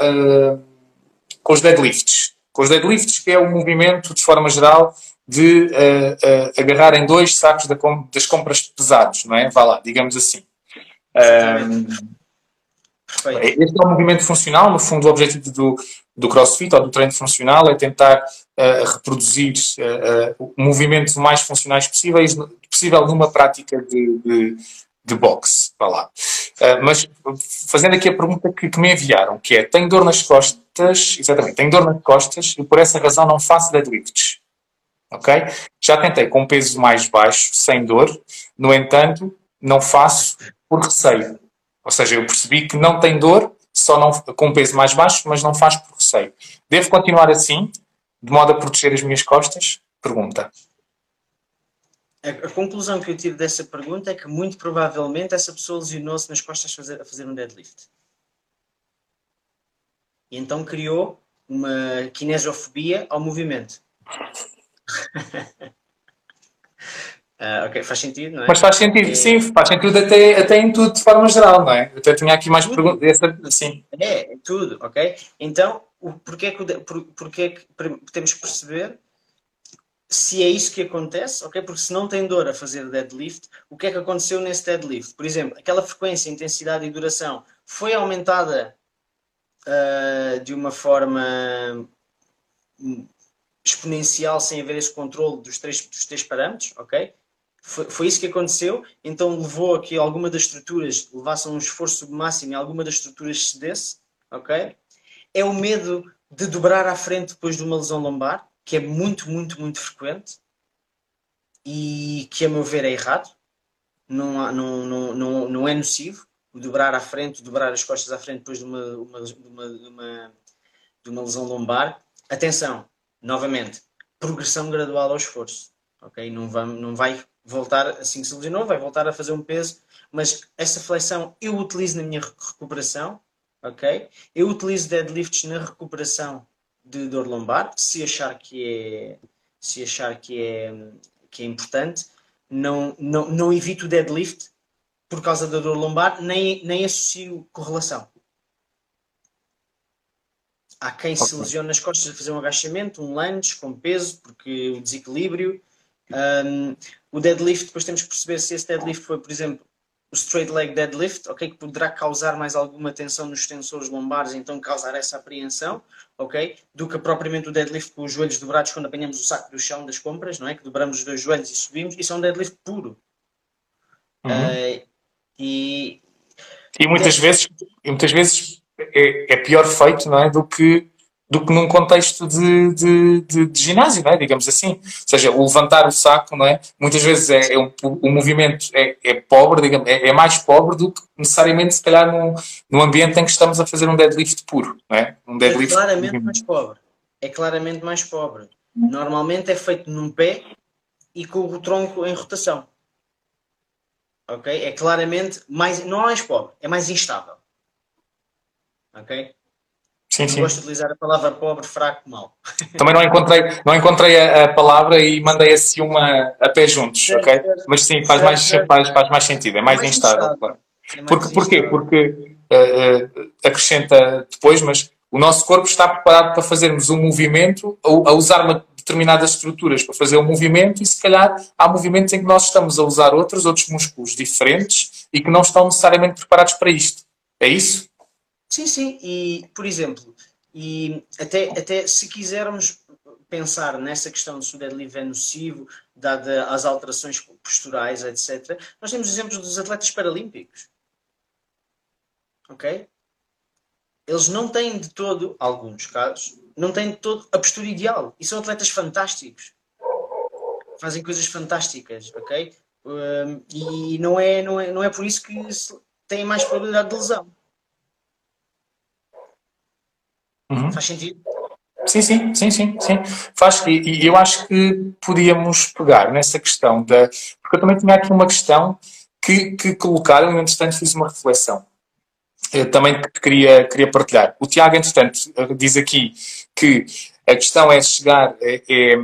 com os deadlifts. Com os deadlifts, que é o movimento, de forma geral, de uh, uh, agarrar em dois sacos com, das compras pesados, não é? Vá lá, digamos assim. Um, este é um movimento funcional, no fundo o objetivo do, do crossfit ou do treino funcional é tentar uh, reproduzir uh, movimentos mais funcionais possíveis, possível numa prática de, de, de boxe, vá lá. Uh, mas fazendo aqui a pergunta que, que, me enviaram, que é, tenho dor nas costas, exatamente, tenho dor nas costas e por essa razão não faço deadlifts ok? Já tentei com peso mais baixo, sem dor, no entanto, não faço por receio. Ou seja, eu percebi que não tem dor, só não, com peso mais baixo, mas não faz por receio. Devo continuar assim, de modo a proteger as minhas costas? Pergunta. A, conclusão que eu tiro dessa pergunta é que muito provavelmente essa pessoa lesionou-se nas costas a fazer, a fazer um deadlift. E então criou uma kinesiofobia ao movimento. Uh, ok, faz sentido, não é? Mas faz sentido, sim, faz sentido até, até em tudo de forma geral, não é? Eu até tinha aqui mais perguntas. Sim. É, é, tudo, ok? Então, o, porquê, que, por, porquê que temos que perceber se é isso que acontece, ok? Porque se não tem dor a fazer deadlift, o que é que aconteceu nesse deadlift? Por exemplo, aquela frequência, intensidade e duração foi aumentada uh, de uma forma exponencial sem haver esse controle dos três, dos três parâmetros, ok? Foi, foi isso que aconteceu, então levou a que alguma das estruturas levasse um esforço submáximo e alguma das estruturas cedesse, ok? É o medo de dobrar à frente depois de uma lesão lombar, que é muito, muito, muito frequente e que, a meu ver, é errado. Não, há, não, não, não, não é nocivo o dobrar à frente, o dobrar as costas à frente depois de uma, uma, de uma, de uma, de uma lesão lombar. Atenção, novamente, progressão gradual ao esforço. Ok? Não, não vai voltar assim que se lesionou, vai voltar a fazer um peso, mas essa flexão eu utilizo na minha recuperação, ok? Eu utilizo deadlifts na recuperação de dor lombar, se achar que é, se achar que é, que é importante, não, não, não evito o deadlift por causa da dor lombar, nem, nem associo correlação. Há quem okay. se lesione nas costas a fazer um agachamento, um lunge com peso, porque o desequilíbrio. Um, o deadlift, depois temos que perceber se esse deadlift foi, por exemplo, o straight leg deadlift, ok? Que poderá causar mais alguma tensão nos extensores lombares, então causar essa apreensão, ok? Do que propriamente o deadlift com os joelhos dobrados quando apanhamos o saco do chão das compras, não é? Que dobramos os dois joelhos e subimos. Isso é um deadlift puro. Uhum. Uh, e, e muitas vezes, e muitas vezes é, é, pior feito, não é? Do que, do que num contexto de, de, de, de, ginásio, não é? Digamos assim. Ou seja, o levantar o saco, não é? Muitas vezes é, é um, o movimento é, é pobre, digamos, é, é, mais pobre do que necessariamente, se calhar, num, num ambiente em que estamos a fazer um deadlift puro, não é? Um deadlift. É claramente mais pobre. É claramente mais pobre. Normalmente é feito num pé e com o tronco em rotação. Ok? É claramente mais. Não é mais pobre, é mais instável. Ok? Sim, sim. Gosto de utilizar a palavra pobre, fraco, mau. Também não encontrei, não encontrei a, a palavra e mandei assim uma a pé juntos, ok? Mas sim, faz, mais, faz, faz mais sentido, é mais, mais instável. Claro. É Porque, porquê? Porque uh, uh, acrescenta depois, mas o nosso corpo está preparado para fazermos um movimento, a, a usar uma determinadas estruturas para fazer um movimento e se calhar há movimentos em que nós estamos a usar outros, outros músculos diferentes e que não estão necessariamente preparados para isto. É isso? Sim, sim. E, por exemplo, e até, até se quisermos pensar nessa questão de se o deadlift é nocivo, dada as alterações posturais, etc., nós temos exemplos dos atletas paralímpicos. Ok? Eles não têm de todo, alguns casos, não têm de todo a postura ideal. E são atletas fantásticos. Fazem coisas fantásticas, ok? Um, e não é, não, é, não é por isso que têm mais probabilidade de lesão. Uhum. Faz sentido? Sim, sim, sim, sim, sim. Faz, e, e, eu acho que podíamos pegar nessa questão da. Porque eu também tinha aqui uma questão que, que colocaram, e entretanto fiz uma reflexão. Eu também queria, queria partilhar. O Tiago, entretanto, diz aqui que a questão é chegar. É, é,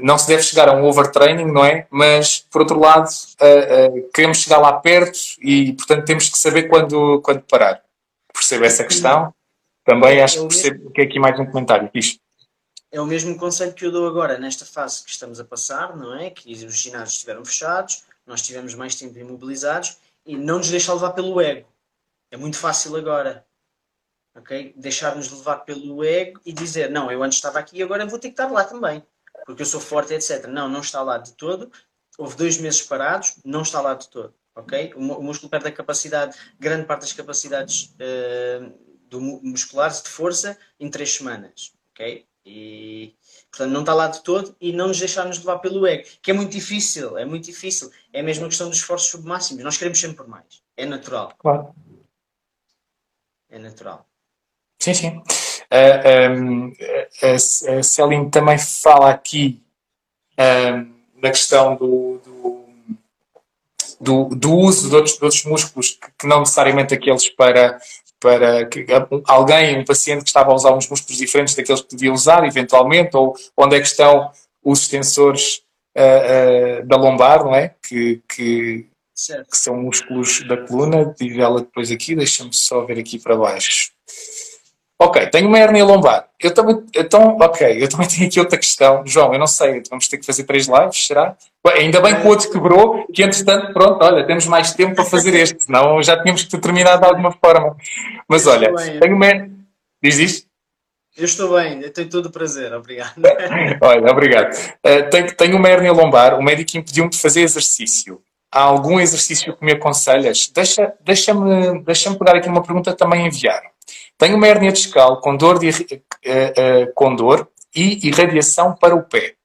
não se deve chegar a um overtraining, não é? Mas, por outro lado, uh, uh, queremos chegar lá perto e, portanto, temos que saber quando, quando parar. Percebo essa questão. Também acho que percebo que é aqui mais um comentário. Diz. É o mesmo conceito que eu dou agora, nesta fase que estamos a passar, não é? Que os ginásios estiveram fechados, nós tivemos mais tempo imobilizados e não nos deixa levar pelo ego. É muito fácil agora, ok? Deixar-nos levar pelo ego e dizer, não, eu antes estava aqui e agora vou ter que estar lá também, porque eu sou forte, etc. Não, não está lá de todo. Houve dois meses parados, não está lá de todo, ok? O, músculo perde a capacidade, grande parte das capacidades uh, do musculares de força em três semanas, ok? E, portanto, não está lá de todo e não nos deixar-nos levar pelo ego, que é muito difícil, é muito difícil. É a mesma questão dos esforços submáximos. Nós queremos sempre por mais. É natural. Claro. É natural. Sim, sim. A, a Celine também fala aqui um, na questão do, do, do, do uso de outros, de outros músculos que, que não necessariamente aqueles para, para que alguém, um paciente que estava a usar uns músculos diferentes daqueles que devia usar, eventualmente, ou onde é que estão os extensores uh, uh, da lombar, não é? Que, que, que, são músculos da coluna, diz ela depois aqui, deixa-me só ver aqui para baixo. Ok, tenho uma hernia lombar. Eu também, então, ok, eu também tenho aqui outra questão. João, eu não sei, vamos ter que fazer três lives, será? Ainda bem que o outro quebrou, que entretanto, pronto, olha, temos mais tempo para fazer este, senão já tínhamos que ter terminado de alguma forma. Mas olha, tenho uma. Diz isto? Eu estou bem, eu tenho todo o prazer, obrigado. Olha, obrigado. Uh, tenho, tenho uma hérnia lombar, o médico impediu-me de fazer exercício. Há algum exercício que me aconselhas? Deixa-me deixa deixa pegar aqui uma pergunta que também enviaram. Tenho uma hérnia discal com dor, de, uh, uh, com dor e irradiação para o pé.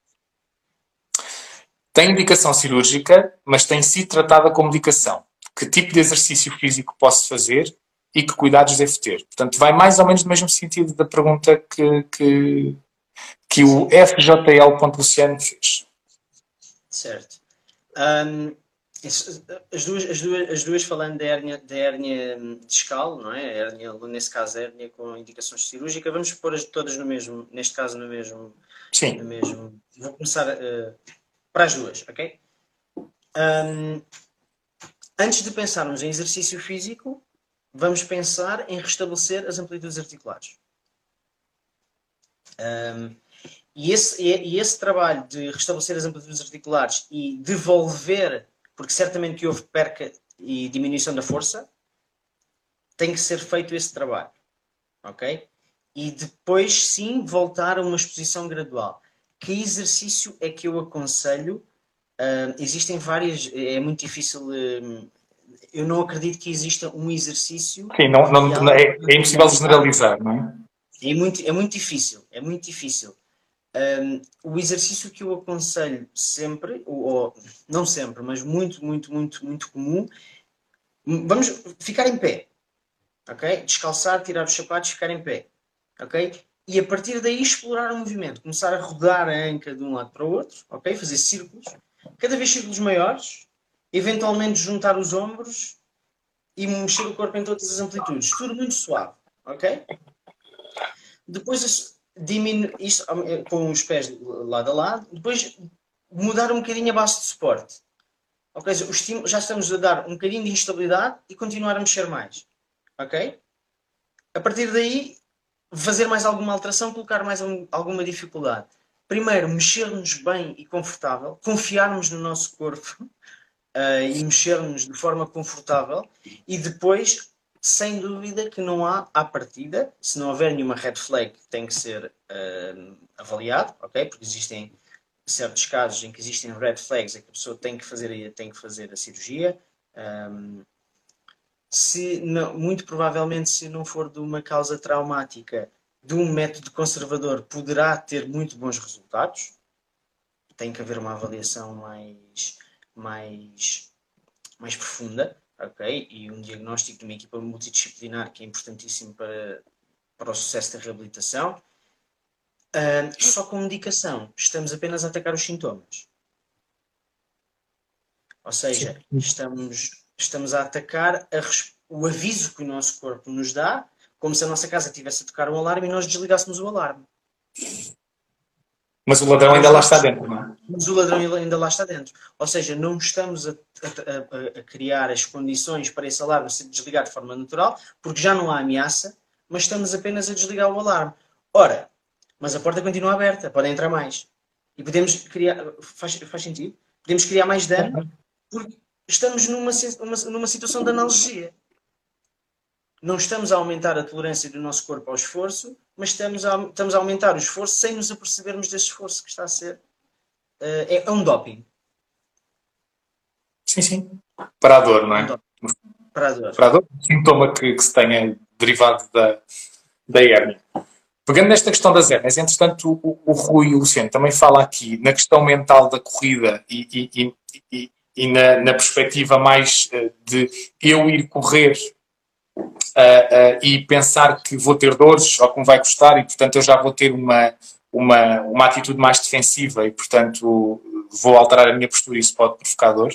Tem indicação cirúrgica, mas tem sido tratada com medicação. Que tipo de exercício físico posso fazer e que cuidados devo ter? Portanto, vai mais ou menos no mesmo sentido da pergunta que, que, que o FJL.Luciano fez. Certo. Um, as, duas, as, duas, as duas falando da hérnia, da hérnia discal, não é? A hérnia, nesse caso, a hérnia com indicações cirúrgicas, vamos pôr as todas no mesmo, neste caso, no mesmo. Sim. No mesmo, vou começar uh, para as duas, ok? Um, antes de pensarmos em exercício físico, vamos pensar em restabelecer as amplitudes articulares. Um, e, esse, e esse trabalho de restabelecer as amplitudes articulares e devolver, porque certamente que houve perca e diminuição da força, tem que ser feito esse trabalho. Ok? E depois sim voltar a uma exposição gradual que exercício é que eu aconselho? Uh, existem várias, é muito difícil. Uh, eu não acredito que exista um exercício. Sim, não, não, não é, é, impossível generalizar, não é? É muito, é muito difícil, é muito difícil. Um, o exercício que eu aconselho sempre, ou, ou, não sempre, mas muito, muito, muito, muito comum, vamos ficar em pé, ok? Descalçar, tirar os sapatos, ficar em pé, ok? e a partir daí explorar o movimento, começar a rodar a anca de um lado para o outro, ok? Fazer círculos, cada vez círculos maiores, eventualmente juntar os ombros e mexer o corpo em todas as amplitudes, tudo muito suave, ok? Depois diminuir isto eh, com os pés lado a lado, depois mudar um bocadinho a base de suporte. Ok? Já estamos a dar um bocadinho de instabilidade e continuar a mexer mais. Ok? A partir daí, fazer mais alguma alteração, colocar mais um, alguma dificuldade. Primeiro, mexer-nos bem e confortável, confiarmos no nosso corpo uh, e mexer-nos de forma confortável e depois, sem dúvida que não há à partida, se não houver nenhuma red flag tem que ser uh, avaliado, ok? Porque existem certos casos em que existem red flags em que a pessoa tem que fazer, tem que fazer a cirurgia. Um, se não, muito provavelmente, se não for de uma causa traumática, de um método conservador, poderá ter muito bons resultados. Tem que haver uma avaliação mais, mais, mais profunda, ok? E um diagnóstico de uma equipa multidisciplinar que é importantíssimo para, para o sucesso da reabilitação. Uh, só com medicação estamos apenas a atacar os sintomas. Ou seja, estamos estamos a atacar a, o aviso que o nosso corpo nos dá, como se a nossa casa tivesse a tocar um alarme e nós desligássemos o alarme. Mas o ladrão ainda lá está dentro, não é? Mas o ladrão ainda lá está dentro. Ou seja, não estamos a, a, a criar as condições para esse alarme se desligar de forma natural, porque já não há ameaça, mas estamos apenas a desligar o alarme. Ora, mas a porta continua aberta, podem entrar mais. E podemos criar. Faz, faz sentido? Podemos criar mais dano porque estamos numa, uma, numa situação de analgesia. Não estamos a aumentar a tolerância do nosso corpo ao esforço, mas estamos a, estamos a aumentar o esforço sem nos apercebermos desse esforço que está a ser. Uh, é, é, um doping. Sim, sim. Para a dor, não é? Um para a dor. Para a dor, sintoma que, que se tenha derivado da, da hérnia. Pegando nesta questão das hérnias, entretanto, o, o Rui e o Luciano também fala aqui na questão mental da corrida e, e, e, e na, na perspectiva mais uh, de eu ir correr uh, e pensar que vou ter dores ou que me vai custar e, portanto, eu já vou ter uma, uma, uma atitude mais defensiva e, portanto, vou alterar a minha postura e isso pode provocar dor.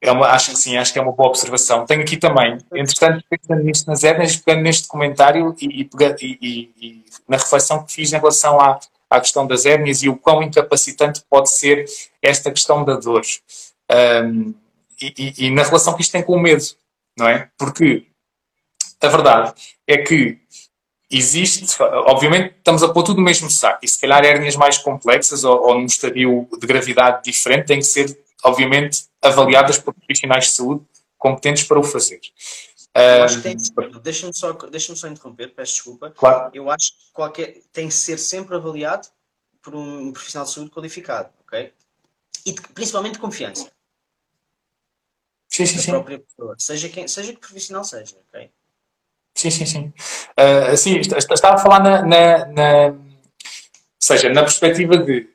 É uma, acho que sim, acho que é uma boa observação. Tenho aqui também, entretanto, pensando nisto nas hérnias, pegando neste comentário e, e, e, e, na reflexão que fiz em relação à, à questão das hérnias e o quão incapacitante pode ser esta questão da dor. Um, e, na relação que isto tem com o medo, não é? Porque a verdade é que existe, obviamente estamos a pôr tudo no mesmo saco, e se calhar hérnias mais complexas ou, ou num estadio de gravidade diferente têm que ser, obviamente, avaliadas por profissionais de saúde competentes para o fazer. Eu acho que tem deixa-me só, deixa só interromper, peço desculpa. Claro. Eu acho que qualquer, tem que ser sempre avaliado por um profissional de saúde qualificado, ok? E de, principalmente de confiança. Sim, sim, sim. própria pessoa, seja, quem, seja que profissional seja, ok? Sim, sim, sim. Uh, sim, estava a falar na, na, na, seja, na perspectiva de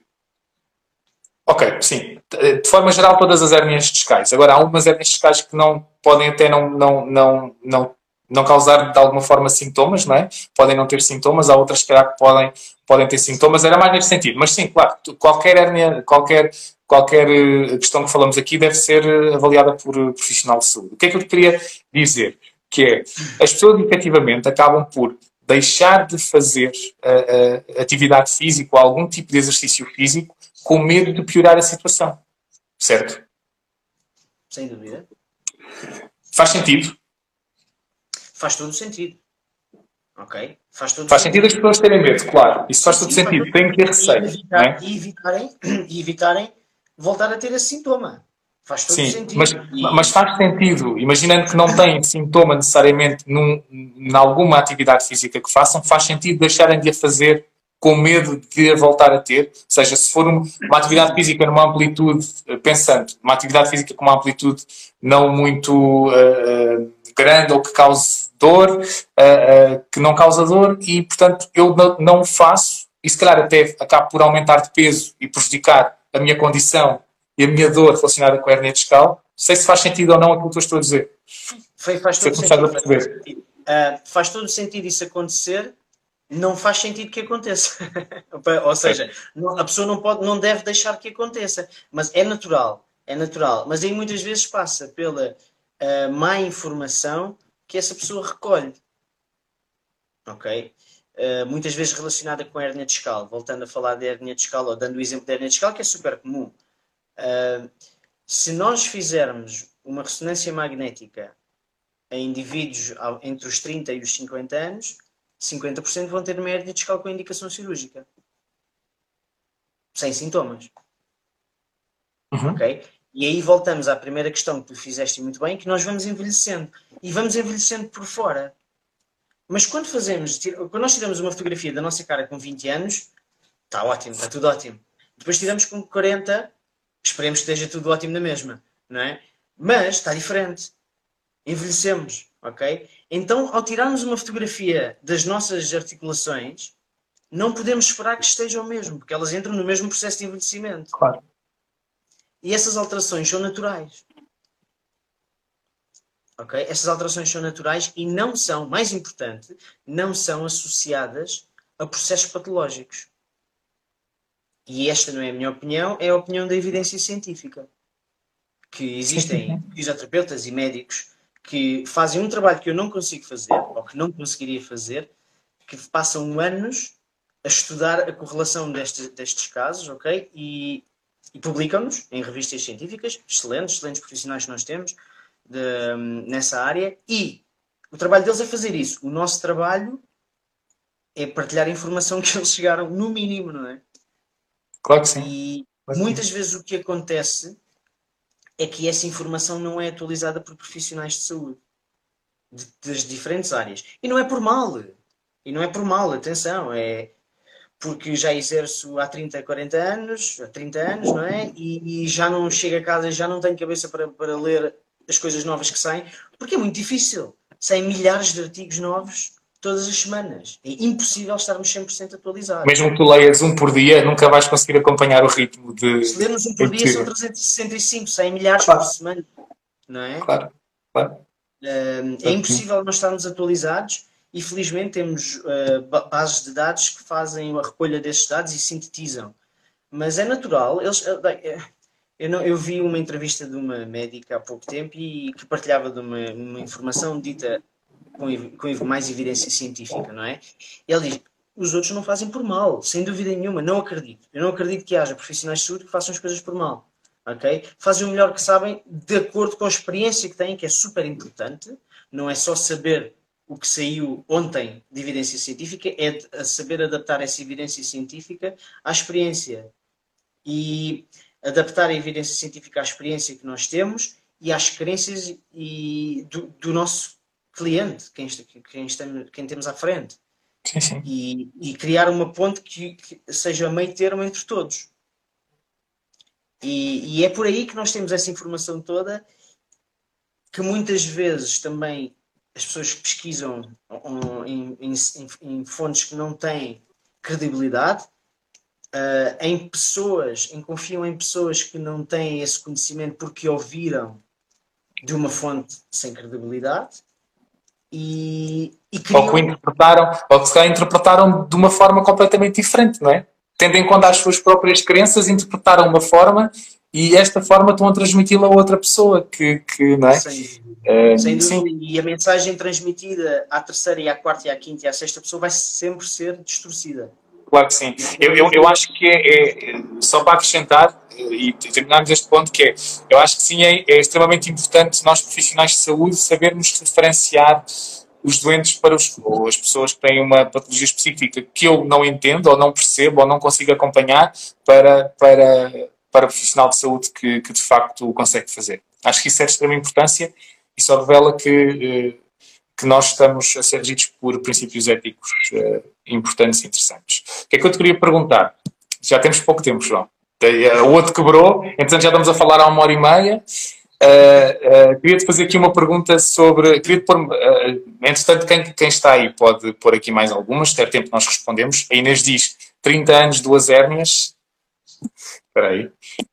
Ok, sim. De forma geral, todas as hérnias discais. Agora, há algumas hérnias discais que não podem até não, não, não, não, não causar de alguma forma sintomas, não é? Podem não ter sintomas, há outras que podem, podem ter sintomas. Era mais nesse sentido. Mas sim, claro, qualquer hérnia, qualquer, qualquer eh, questão que falamos aqui deve ser eh, avaliada por eh, profissional de saúde. O que é que eu queria dizer? Que é, as pessoas efetivamente acabam por deixar de fazer uh, uh, atividade física ou algum tipo de exercício físico com medo de piorar a situação. Certo? Sem dúvida. Faz sentido? Faz todo sentido. Ok? Faz todo faz sentido. sentido as pessoas terem medo, claro. Isso faz todo Sim, sentido. Tem que ter receio. É? E, evitarem, e evitarem voltar a ter esse sintoma. Faz todo Sim, sentido. Mas, e... mas faz sentido, imaginando que não têm sintoma necessariamente num, em alguma atividade física que façam, faz sentido deixarem de a fazer com medo de a voltar a ter, ou seja, se for uma atividade física numa amplitude, eh, pensando, uma atividade física com uma amplitude não muito uh, grande ou que cause dor, uh, uh, que não causa dor, e portanto eu não, o faço, e se calhar até acabo por aumentar de peso e prejudicar a minha condição e a minha dor relacionada com a hernia discal, não sei se faz sentido ou não aquilo que eu estou a dizer. Faz, faz todo sentido. A perceber. faz todo sentido isso acontecer não faz sentido que aconteça. Ou seja, a pessoa não, pode, não deve deixar que aconteça. Mas é natural, é natural. Mas aí muitas vezes passa pela uh, má informação que essa pessoa recolhe. Ok? Uh, muitas vezes relacionada com a hernia discal. Voltando a falar de hernia discal, ou dando o exemplo da hernia discal, que é super comum. Uh, se nós fizermos uma ressonância magnética em indivíduos entre os 30 e os 50 anos, 50% vão ter uma hernia discal com indicação cirúrgica. Sem sintomas. Uhum. Ok? E aí voltamos à primeira questão que tu fizeste muito bem, que nós vamos envelhecendo. E vamos envelhecendo por fora. Mas quando fazemos, quando nós tiramos uma fotografia da nossa cara com 20 anos, está ótimo, está tudo ótimo. Depois tiramos com 40, esperemos que esteja tudo ótimo na mesma, não é? Mas está diferente. Envelhecemos, ok? Então, ao tirarmos uma fotografia das nossas articulações, não podemos esperar que estejam o mesmo, porque elas entram no mesmo processo de envelhecimento. Claro. E essas alterações são naturais. Ok? Essas alterações são naturais e não são, mais importante, não são associadas a processos patológicos. E esta não é a minha opinião, é a opinião da evidência científica. Que existem fisioterapeutas e médicos que fazem um trabalho que eu não consigo fazer, ou que não conseguiria fazer, que passam anos a estudar a correlação destes, destes casos, ok? E, e publicam-nos em revistas científicas, excelentes, excelentes profissionais que nós temos de, nessa área, e o trabalho deles é fazer isso. O nosso trabalho é partilhar a informação que eles chegaram, no mínimo, não é? Claro que sim. E muitas vezes o que acontece é que essa informação não é atualizada por profissionais de saúde de, das diferentes áreas. E não é por mal. E não é por mal, atenção, é porque já exerço há 30, 40 anos, há 30 anos, não é? E, e já não chego a casa, já não tenho cabeça para, para ler as coisas novas que saem, porque é muito difícil. Saem milhares de artigos novos todas as semanas. É impossível estarmos 100% atualizados. Mesmo que tu leias um por dia, nunca vais conseguir acompanhar o ritmo de. Se lermos um por dia, são 365, saem milhares claro. por semana. Não é? Claro, claro. É impossível nós estarmos atualizados e felizmente temos uh, bases de dados que fazem a recolha desses dados e sintetizam. Mas é natural, eles. Eu, não, eu vi uma entrevista de uma médica há pouco tempo e que partilhava de uma, uma informação dita com, com mais evidência científica, não é? Ele diz: os outros não fazem por mal, sem dúvida nenhuma, não acredito. Eu não acredito que haja profissionais de saúde que façam as coisas por mal. Ok? Fazem o melhor que sabem, de acordo com a experiência que têm, que é super importante. Não é só saber o que saiu ontem de evidência científica, é saber adaptar essa evidência científica à experiência. E adaptar a evidência científica à experiência que nós temos e às crenças e do, do nosso cliente, quem, quem, estamos, quem temos à frente. Sim, sim. E, e criar uma ponte que, que seja meio termo entre todos. E, e, é por aí que nós temos essa informação toda, que muitas vezes também as pessoas pesquisam em, em, em fontes que não têm credibilidade, uh, em pessoas, em confiam em pessoas que não têm esse conhecimento porque ouviram de uma fonte sem credibilidade e, e criam... ou que interpretaram, ou que se interpretaram de uma forma completamente diferente, não é? Tendo em conta as suas próprias crenças, interpretaram uma forma e esta forma estão a transmiti-la a outra pessoa que, que não é? Uh, sem dúvida. Sim. E a mensagem transmitida à terceira e à quarta e à quinta e à sexta pessoa vai sempre ser distorcida. Claro que sim. Eu, eu, eu acho que é, é, só para acrescentar e terminarmos este ponto que é, eu acho que sim é, é extremamente importante nós profissionais de saúde sabermos referenciar os doentes para os, ou as pessoas que têm uma patologia específica que eu não entendo ou não percebo ou não consigo acompanhar para, para, para o profissional de saúde que, que de facto o consegue fazer. Acho que isso é de extrema importância e só revela que, eh, que nós estamos a ser regidos por princípios éticos eh, importantes e interessantes. O que é que eu te queria perguntar? Já temos pouco tempo, João. Eh, o outro quebrou, então já estamos a falar há uma hora e meia. Uh, uh, queria-te fazer aqui uma pergunta sobre. Queria pôr, uh, entretanto, quem, quem está aí pode pôr aqui mais algumas, se der tempo nós respondemos. A Inês diz 30 anos, duas hérnias. Espera aí,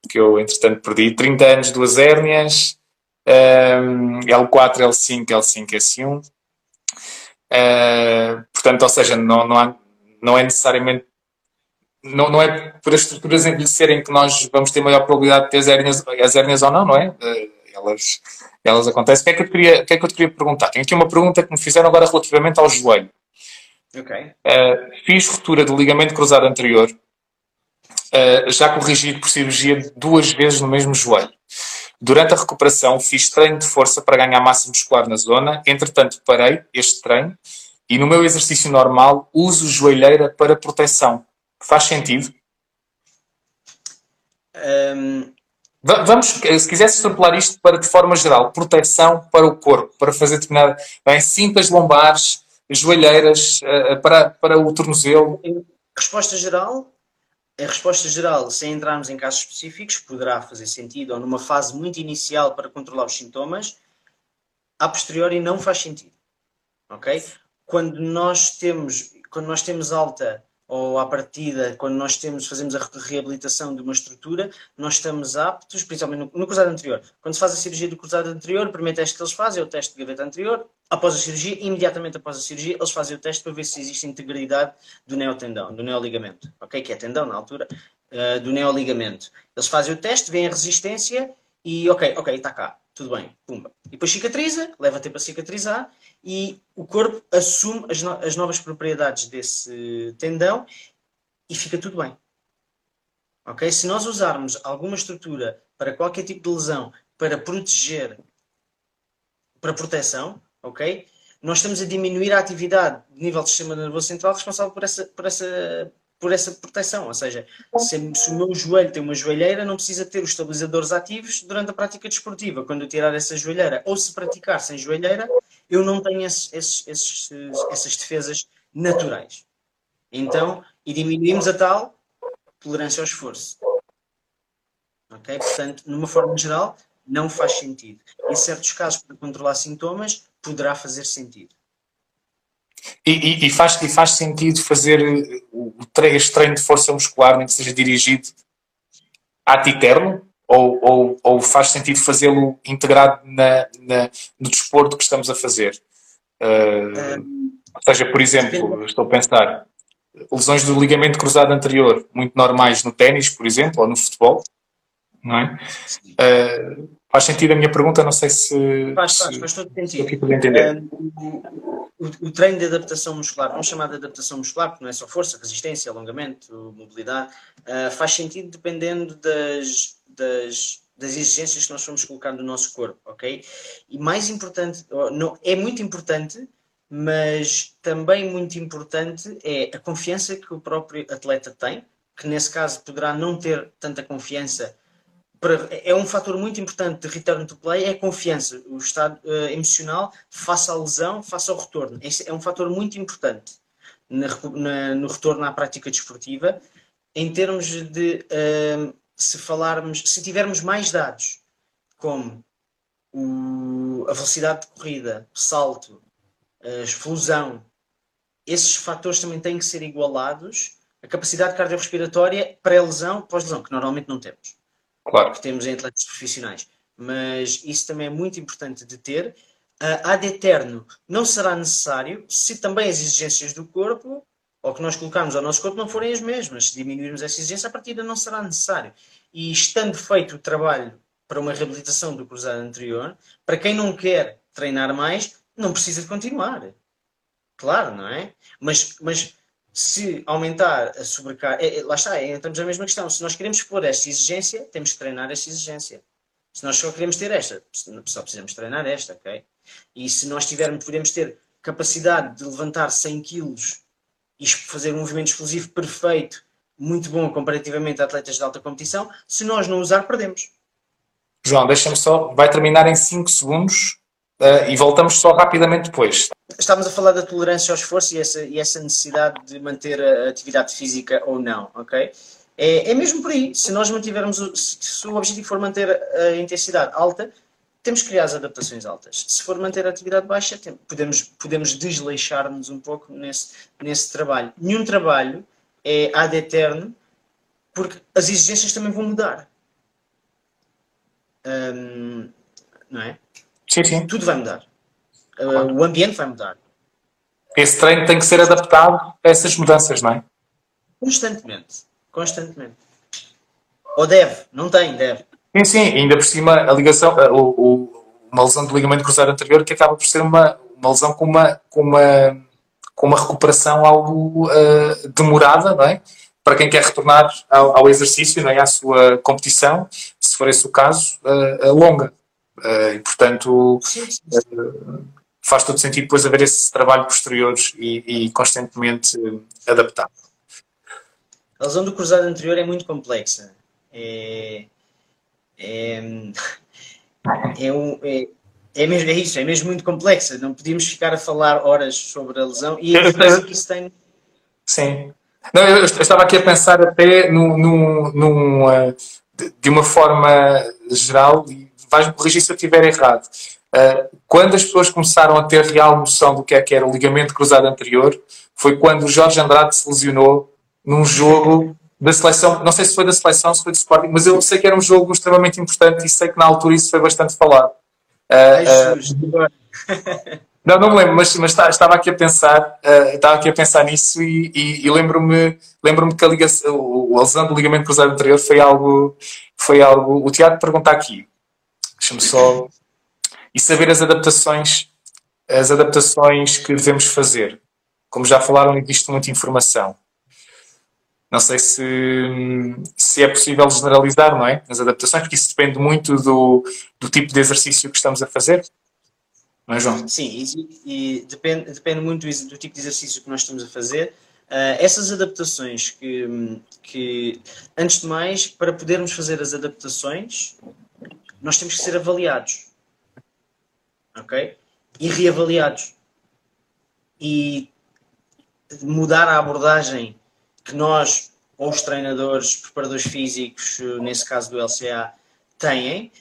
que eu entretanto perdi. 30 anos, duas hérnias. Um, L4, L5, L5, S1. Uh, portanto, ou seja, não, não, há, não é necessariamente não, não é por as estruturas envelhecerem que nós vamos ter maior probabilidade de ter as hérnias, as hérnias ou não, não é? Eh, elas, elas acontecem. O que, é que, eu te queria, o que é que eu te queria perguntar? Tenho aqui uma pergunta que me fizeram agora relativamente ao joelho. Okay. Uh, fiz ruptura do ligamento cruzado anterior, uh, já corrigido por cirurgia duas vezes no mesmo joelho. Durante a recuperação, fiz treino de força para ganhar massa muscular na zona. Entretanto, parei este treino e no meu exercício normal uso joelheira para proteção Faz sentido? Um... Vamos, se quisesse extrapolar isto para, de forma geral, proteção para o corpo, para fazer determinada. Bem, cintas lombares, joelheiras, uh, para, para o tornozelo. Resposta geral: a resposta geral, sem entrarmos em casos específicos, poderá fazer sentido, ou numa fase muito inicial para controlar os sintomas, a posteriori não faz sentido. Ok? Quando nós temos, quando nós temos alta ou à partida, quando nós temos, fazemos a reabilitação de uma estrutura, nós estamos aptos, principalmente no, no cruzado anterior. Quando se faz a cirurgia do cruzado anterior, o primeiro teste que eles fazem é o teste de gaveta anterior. Após a cirurgia, imediatamente após a cirurgia, eles fazem o teste para ver se existe integridade do neotendão, do neoligamento, ok? Que é tendão na altura, uh, do neoligamento. Eles fazem o teste, veem a resistência e, ok, ok, está cá, tudo bem, pumba. E depois cicatriza, leva tempo a cicatrizar e o corpo assume as, no as novas propriedades desse tendão e fica tudo bem. Ok? Se nós usarmos alguma estrutura para qualquer tipo de lesão para proteger, para proteção, ok? Nós estamos a diminuir a atividade de nível do sistema nervoso central responsável por essa, por essa por essa proteção. Ou seja, se, se, o meu joelho tem uma joelheira, não precisa ter os estabilizadores ativos durante a prática desportiva. Quando eu tirar essa joelheira, ou se praticar sem joelheira, eu não tenho esses, esses, esses, essas defesas naturais. Então, e diminuímos a tal tolerância ao esforço. Ok? Portanto, numa forma geral, não faz sentido. Em certos casos, para controlar sintomas, poderá fazer sentido. E, e, e, faz, e faz sentido fazer o, treino, este treino de força muscular, nem que seja dirigido a eterno? Ou, ou, ou faz sentido fazê-lo integrado na, na, no desporto que estamos a fazer? Uh, ou seja, por exemplo, estou a pensar, lesões do ligamento cruzado anterior, muito normais no ténis, por exemplo, ou no futebol, não é? Uh, faz sentido a minha pergunta, não sei se. Faz, faz, faz todo sentido. entender. Uh, o, o, treino de adaptação muscular, vamos chamar de adaptação muscular, porque não é só força, resistência, alongamento, mobilidade, uh, faz sentido dependendo das, das, das exigências que nós vamos colocar no nosso corpo, ok? E mais importante, não, é muito importante, mas também muito importante é a confiança que o próprio atleta tem, que nesse caso poderá não ter tanta confiança é um fator muito importante de return to play, é a confiança, o estado uh, emocional face à lesão, face ao retorno. Esse é um fator muito importante na, na, no retorno à prática desportiva, em termos de uh, se falarmos, se tivermos mais dados, como o, a velocidade de corrida, salto, explosão, esses fatores também têm que ser igualados. A capacidade cardiorrespiratória pré-lesão, pós-lesão, que normalmente não temos. Claro. Que temos em atletas profissionais. Mas isso também é muito importante de ter. A ad eterno não será necessário se também as exigências do corpo ou que nós colocarmos ao nosso corpo não forem as mesmas. Se diminuirmos essa exigência, a partida não será necessário. E estando feito o trabalho para uma reabilitação do cruzado anterior, para quem não quer treinar mais, não precisa de continuar. Claro, não é? Mas, mas se aumentar a sobrecarga, é, é, lá está, é, entramos na mesma questão. Se nós queremos pôr esta exigência, temos que treinar esta exigência. Se nós só queremos ter esta, só precisamos treinar esta, ok? E se nós tivermos, podemos ter capacidade de levantar 100 quilos e fazer um movimento explosivo perfeito, muito bom comparativamente a atletas de alta competição, se nós não usar, perdemos. João, deixa-me só, vai terminar em 5 segundos uh, e voltamos só rapidamente depois. Estávamos a falar da tolerância ao esforço e essa, e essa necessidade de manter a atividade física ou não, ok? É, é mesmo por aí. Se nós mantivermos, o, se, se o objetivo for manter a intensidade alta, temos que criar as adaptações altas. Se for manter a atividade baixa, tem, podemos, podemos desleixar-nos um pouco nesse, nesse trabalho. Nenhum trabalho é ad eterno, porque as exigências também vão mudar. Não é? Sim, sim. Tudo vai mudar. Uh, o ambiente vai mudar. Esse treino tem que ser adaptado a essas mudanças, não é? Constantemente. Constantemente. Ou deve, não tem, deve. Sim, sim, ainda por cima a ligação, o, o, uma lesão do ligamento cruzado anterior que acaba por ser uma, uma lesão com uma, com uma, com uma recuperação algo uh, demorada, não é? Para quem quer retornar ao, ao, exercício, não é? à sua competição, se for esse o caso, uh, longa. Uh, e, portanto, faz todo sentido depois haver esse trabalho posterior e, e constantemente adaptado. A lesão do cruzado anterior é muito complexa. É, é, é, um, é, é, mesmo, é isso, é mesmo muito complexa. Não podíamos ficar a falar horas sobre a lesão e a diferença que isso tem. Sim. Não, eu, eu, estava aqui a pensar até num, num, num uh, de, de, uma forma geral, e vais-me corrigir se eu estiver errado. Uh, quando as pessoas começaram a ter real noção do que é que era o ligamento cruzado anterior, foi quando o Jorge Andrade se lesionou num jogo da seleção, não sei se foi da seleção, se foi do Sporting, mas eu sei que era um jogo extremamente importante e sei que na altura isso foi bastante falado. Uh, uh, não, não me lembro, mas, mas estava aqui a pensar, uh, estava aqui a pensar nisso e, e, e lembro-me lembro que a, ligação, o, lesão do ligamento cruzado anterior foi algo, foi algo. O Tiago pergunta aqui, deixa-me só. E saber as adaptações, as adaptações que devemos fazer. Como já falaram, existe muita informação. Não sei se, se é possível generalizar, não é? As adaptações, porque isso depende muito do, do tipo de exercício que estamos a fazer. Não é, João? Sim, e, e depende, depende muito do, tipo de exercício que nós estamos a fazer. Uh, essas adaptações que, que, antes de mais, para podermos fazer as adaptações, nós temos que ser avaliados. Ok? E reavaliados. E mudar a abordagem que nós, ou os treinadores, preparadores físicos, nesse caso do LCA, têm,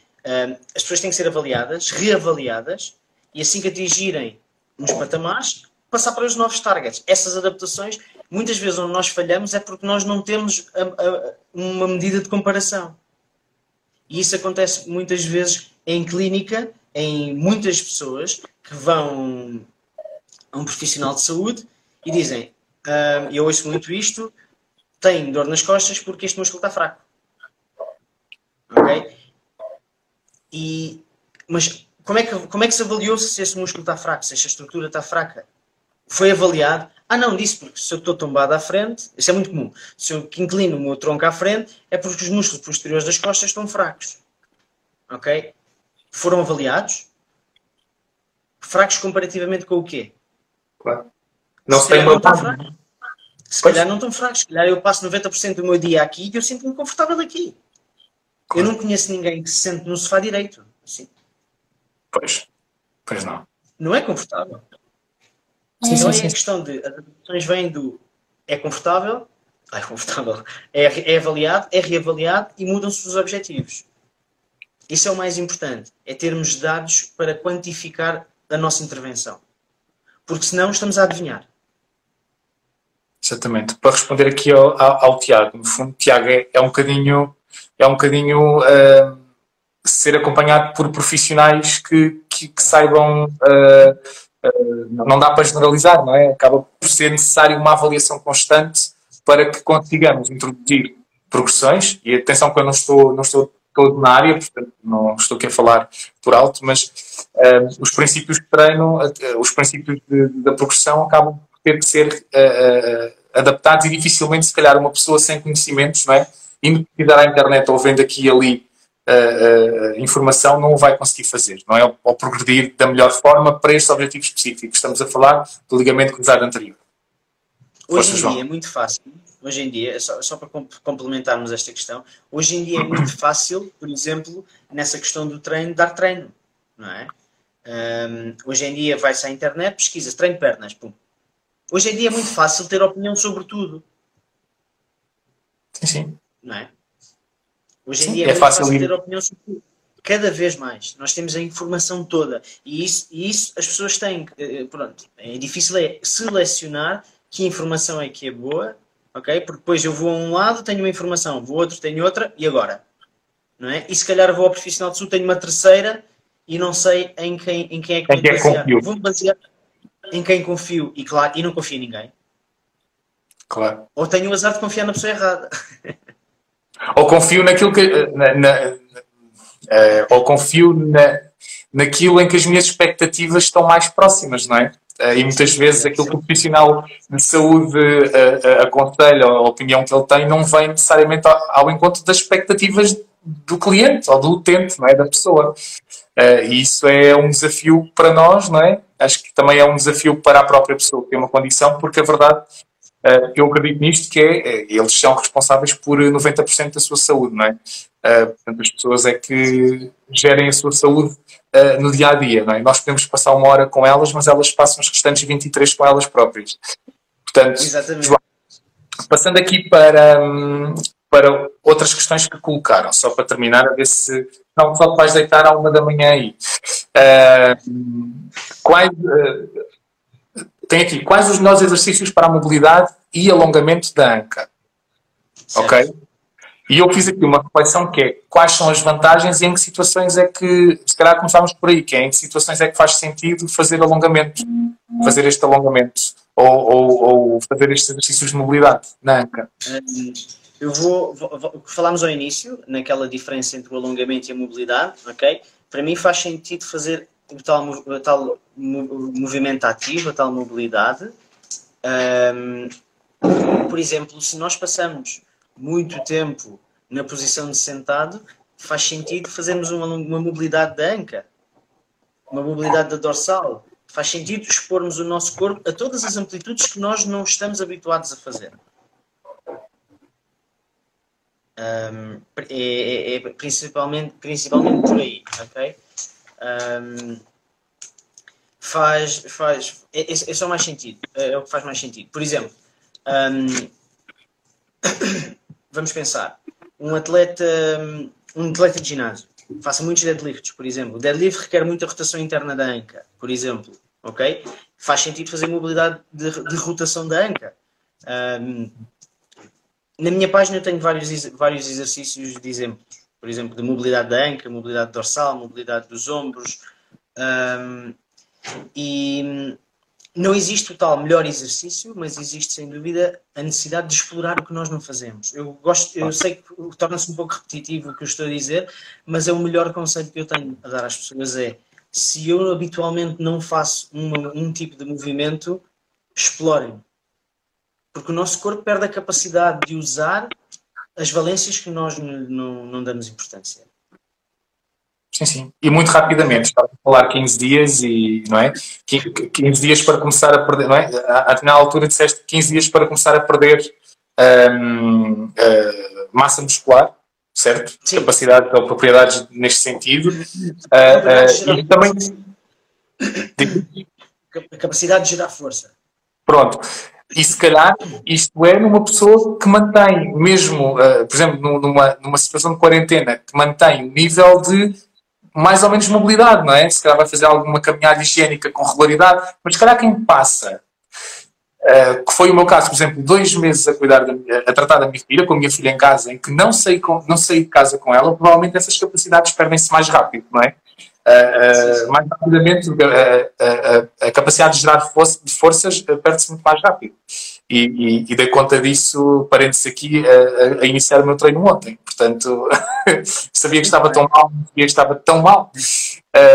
as pessoas têm que ser avaliadas, reavaliadas, e assim que atingirem uns patamares, passar para os novos targets. Essas adaptações, muitas vezes onde nós falhamos é porque nós não temos a, a, uma medida de comparação. E isso acontece muitas vezes em clínica, em muitas pessoas que vão a um profissional de saúde e dizem: uh, eu ouço muito isto, tenho dor nas costas porque este músculo está fraco. Ok? E, mas como é, que, como é que se avaliou se esse músculo está fraco, se esta estrutura está fraca? Foi avaliado. Ah, não, disse porque se eu estou tombado à frente, isso é muito comum. Se eu inclino o meu tronco à frente, é porque os músculos posteriores das costas estão fracos. Ok? Foram avaliados. Fracos comparativamente com o quê? Claro. Não se tem uma Se calhar não estão fracos, se calhar eu passo 90% do meu dia aqui e eu sinto-me confortável aqui. Eu não conheço ninguém que se sente no sofá direito. Assim. Pois, pois não. Não é confortável. Sim, não sim, é a questão de. As adaptações vêm do. É confortável. Ah, é confortável. É, é avaliado, é reavaliado e mudam-se os objetivos. Isso é o mais importante. É termos dados para quantificar a nossa intervenção. Porque senão estamos a adivinhar. Exatamente. Para responder aqui ao, ao, ao Tiago, no fundo, Tiago é, é um bocadinho, é um bocadinho uh, ser acompanhado por profissionais que, que, que saibam. Uh, não dá para generalizar, não é? Acaba por ser necessário uma avaliação constante para que consigamos introduzir progressões. E atenção que eu não estou, não estou todo na área, portanto não estou aqui a falar por alto, mas os princípios de treino, os princípios de, da progressão acabam ter que ser uh, uh, adaptados e dificilmente, se calhar, uma pessoa sem conhecimentos, não é? Indo pesquisar à internet ou vendo aqui e ali uh, informação, não o vai conseguir fazer, não é? Ou progredir da melhor forma para estes objetivos específicos. Estamos a falar do ligamento cruzado anterior. Hoje em dia é muito fácil, hoje em dia, só, só para complementarmos esta questão, hoje em dia é muito fácil, por exemplo, nessa questão do treino, dar treino, não é? Um, hoje em dia vai-se à internet, pesquisa treino de pernas, pum, Hoje em dia é muito fácil ter opinião sobre tudo. Sim, sim. Não é? Hoje em sim, dia é, é fácil, fácil ter opinião sobre tudo. Cada vez mais. Nós temos a informação toda. E isso, e isso as pessoas têm. Pronto, é difícil é selecionar que informação é que é boa, ok? Porque depois eu vou a um lado, tenho uma informação, vou a outro, tenho outra, e agora? Não é? E se calhar vou ao profissional de saúde, tenho uma terceira e não sei em quem, em quem é que vou é basear. Vou basear em quem confio e, claro, e não confio em ninguém. Claro. Ou tenho o azar de confiar na pessoa errada. Ou confio naquilo que. Na, na, uh, ou confio na, naquilo em que as minhas expectativas estão mais próximas, não é? Uh, e muitas vezes aquilo que o profissional de saúde uh, aconselha, a opinião que ele tem, não vem necessariamente ao, ao, encontro das expectativas do cliente ou do utente, não é? Da pessoa. e isso é um desafio para nós, não é? acho que também é um desafio para a própria pessoa que tem uma condição, porque a verdade, eu acredito nisto, que é, eles são responsáveis por 90% da sua saúde, não é? Portanto, as pessoas é que gerem a sua saúde no dia a dia, não é? Nós podemos passar uma hora com elas, mas elas passam os restantes 23 com elas próprias. Portanto, João, passando aqui para, para outras questões que colocaram, só para terminar, a ver se. Não, só vais deitar à uma da manhã aí. Uh, quais, uh, tem aqui, quais os melhores exercícios para a mobilidade e alongamento da anca? Certo. Ok? E eu fiz aqui uma reflexão que é quais são as vantagens e em que situações é que, se calhar começámos por aí, que é em que situações é que faz sentido fazer alongamento, fazer este alongamento ou, ou, ou fazer estes exercícios de mobilidade na anca. Eu vou, vou, falámos ao início, naquela diferença entre o alongamento e a mobilidade, ok? Para mim faz sentido fazer tal, tal movimento ativo, a tal mobilidade. Um, por exemplo, se nós passamos muito tempo na posição de sentado, faz sentido fazermos uma, uma mobilidade da anca, uma mobilidade da dorsal. Faz sentido expormos o nosso corpo a todas as amplitudes que nós não estamos habituados a fazer. Um, é, é, é, principalmente, principalmente por aí, ok? Um, faz, faz, é, é, é, só mais sentido, é, é, o que faz mais sentido. Por exemplo, um, vamos pensar, um atleta, um atleta de ginásio, faça muitos deadlifts, por exemplo. O deadlift requer muita rotação interna da anca, por exemplo, ok? Faz sentido fazer mobilidade de, de rotação da anca. Um, na minha página eu tenho vários, vários exercícios de exemplos, por exemplo, de mobilidade da anca, mobilidade dorsal, mobilidade dos ombros. Um, e não existe o tal melhor exercício, mas existe sem dúvida a necessidade de explorar o que nós não fazemos. Eu gosto, eu sei que torna-se um pouco repetitivo o que eu estou a dizer, mas é o melhor conselho que eu tenho a dar às pessoas é se eu habitualmente não faço uma, um tipo de movimento, explorem porque o nosso corpo perde a capacidade de usar as valências que nós não, não damos importância. Sim, sim. E muito rapidamente, estava a falar 15 dias e, não é? 15 dias para começar a perder, não é? Na altura disseste 15 dias para começar a perder um, uh, massa muscular, certo? Sim. Capacidades ou propriedades neste sentido. Uh, uh, e também. A capacidade de gerar força. Pronto. E se calhar isto é numa pessoa que mantém, mesmo, uh, por exemplo, numa, numa situação de quarentena, que mantém o nível de mais ou menos mobilidade, não é? Se calhar vai fazer alguma caminhada higiênica com regularidade, mas se calhar quem passa, uh, que foi o meu caso, por exemplo, dois meses a cuidar, da, a tratar da minha filha, com a minha filha em casa, em que não saí, com, não saí de casa com ela, provavelmente essas capacidades perdem-se mais rápido, não é? Uh, uh, mais rapidamente, a capacidade de gerar forças perde-se muito mais rápido. E, e, e dei conta disso, parentes aqui, a, a, iniciar o meu treino ontem. Portanto, sabia que estava tão mal, sabia que estava tão mal.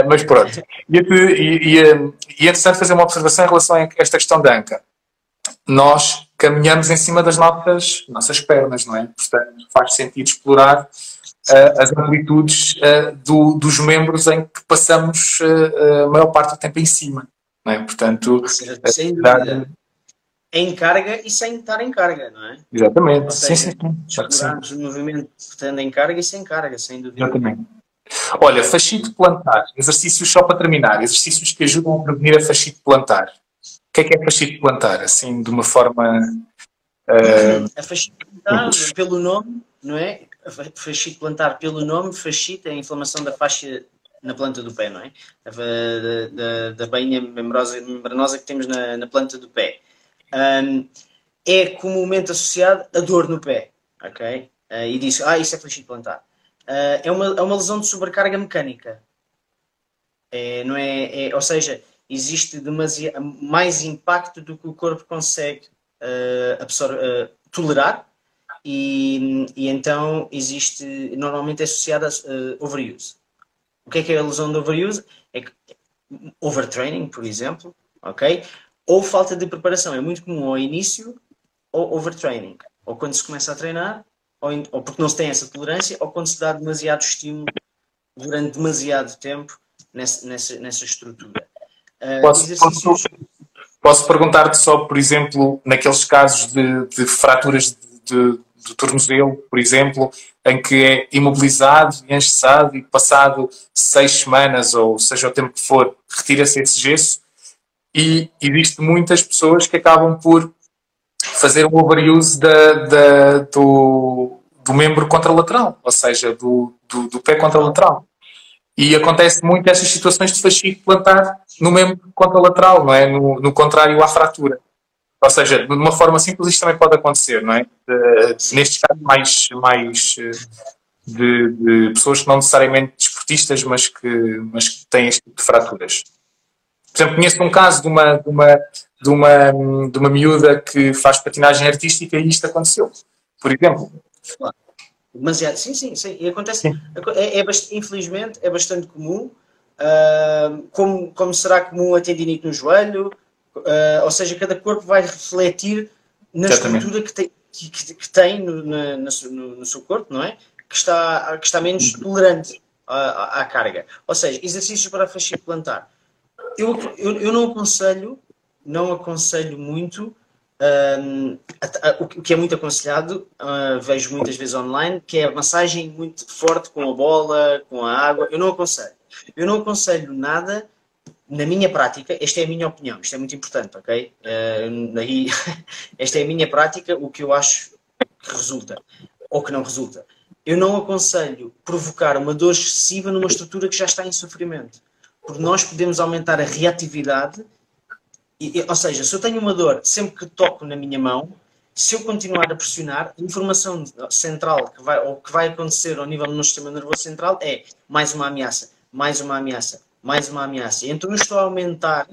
mas pronto. E, e, e, é interessante fazer uma observação em relação a esta questão da anca. Nós caminhamos em cima das nossas, nossas pernas, não é? Portanto, faz sentido explorar uh, as amplitudes uh, do, dos membros em que passamos uh, a maior parte do tempo em cima. Não é? Portanto, sem dúvida. Em carga e sem estar em carga, não é? Exatamente. Seja, sim, sim, sim. Explorarmos o movimento estando em carga e sem carga, sem dúvida. Exatamente. Olha, fascite plantar, exercícios só para terminar, exercícios que ajudam a prevenir a fascite plantar. O que é que é fascite plantar? Assim, de uma forma. Uh... A fascite plantar, pelo nome, não é? fascite plantar pelo nome, fascite é a inflamação da faixa na planta do pé, não é? Da, da, da bainha membrosa, membranosa que temos na, na planta do pé. Um, é comumente associado a dor no pé, ok? Uh, e diz, ah, isso é fascite plantar. Uh, é, uma, é uma lesão de sobrecarga mecânica. É, não é, é, ou seja, existe mais impacto do que o corpo consegue uh, tolerar e, e então existe, normalmente é associada a overuse. O que é que é a lesão de overuse? É que, overtraining, por exemplo, ok? Ou falta de preparação. É muito comum ao início ou overtraining. Ou quando se começa a treinar, ou, ou porque não se tem essa tolerância, ou quando se dá demasiado estímulo durante demasiado tempo nessa, nessa, nessa estrutura. Uh, posso, exercícios... posso, posso perguntar-te só, por exemplo, naqueles casos de, de fraturas de, de do tornozelo, por exemplo, em que é imobilizado e engessado e passado seis semanas ou seja o tempo que for, retira-se esse gesso e existe muitas pessoas que acabam por fazer um overuse da, da, do, do membro contralateral, ou seja, do, do, do pé contralateral. E acontece muito essas situações de fascite plantar no membro contralateral, não é? No, no contrário à fratura. Ou seja, de uma forma simples isto também pode acontecer, não é? Nestes casos mais, mais uh, de, de, pessoas que não necessariamente desportistas, mas que, mas que têm este tipo de fraturas. Por exemplo, conheço um caso de uma, de uma, de uma, de uma miúda que faz patinagem artística e isto aconteceu, por exemplo. Demasiado, sim, sim, sim. E acontece, sim. É, é infelizmente, é bastante comum, uh, como, como será comum a tendinite no joelho, Uh, ou seja, cada corpo vai refletir na Exatamente. estrutura que tem, que, que, tem no, na, no, no, seu corpo, não é? Que está, que está menos tolerante à, à, carga. Ou seja, exercícios para fascite plantar. Eu, eu, eu não aconselho, não aconselho muito, um, a, a, o que é muito aconselhado, uh, vejo muitas vezes online, que é a massagem muito forte com a bola, com a água. Eu não aconselho. Eu não aconselho nada na minha prática, esta é a minha opinião, isto é muito importante, ok? Uh, daí, esta é a minha prática, o que eu acho que resulta ou que não resulta. Eu não aconselho provocar uma dor excessiva numa estrutura que já está em sofrimento, porque nós podemos aumentar a reatividade, e, ou seja, se eu tenho uma dor sempre que toco na minha mão, se eu continuar a pressionar, a informação central que vai, ou que vai acontecer ao nível do meu sistema nervoso central é mais uma ameaça, mais uma ameaça, mais uma ameaça. Então eu estou a aumentar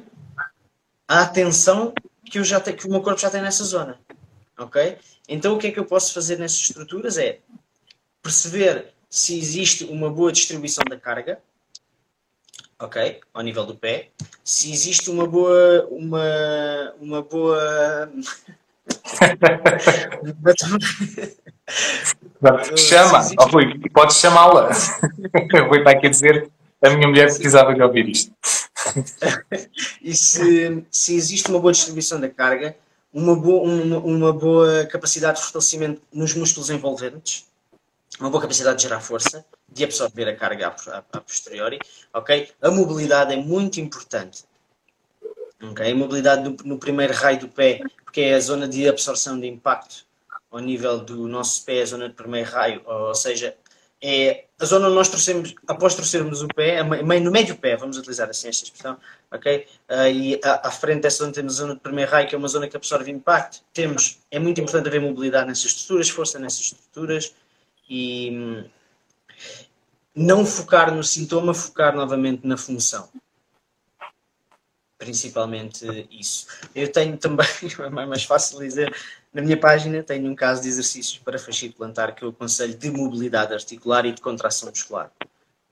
a atenção que, eu já tenho, que o meu corpo já tem nessa zona. Ok? Então o que é que eu posso fazer nessas estruturas é perceber se existe uma boa distribuição da carga, ok? Ao nível do pé. Se existe uma boa. Uma, uma boa. Chama, oh, Rui, podes chamá-la. Rui está aqui a dizer a minha mulher precisava de ouvir isto. e se, se existe uma boa distribuição da carga, uma boa, uma, uma boa capacidade de fortalecimento nos músculos envolventes, uma boa capacidade de gerar força, de absorver a carga a, a, posteriori, ok? A mobilidade é muito importante. Okay? A mobilidade no, no, primeiro raio do pé, porque é a zona de absorção de impacto ao nível do nosso pé, a zona de primeiro raio, ou seja, é a zona onde nós torcemos, após torcermos o pé, no médio pé, vamos utilizar assim esta expressão, ok? Uh, e à, à, frente dessa zona temos a zona de primeiro raio, que é uma zona que absorve impacto. Temos, é muito importante haver mobilidade nessas estruturas, força nessas estruturas e hum, não focar no sintoma, focar novamente na função. Principalmente isso. Eu tenho também, é mais fácil dizer, na minha página tenho um caso de exercícios para fascite plantar que eu aconselho de mobilidade articular e de contração muscular.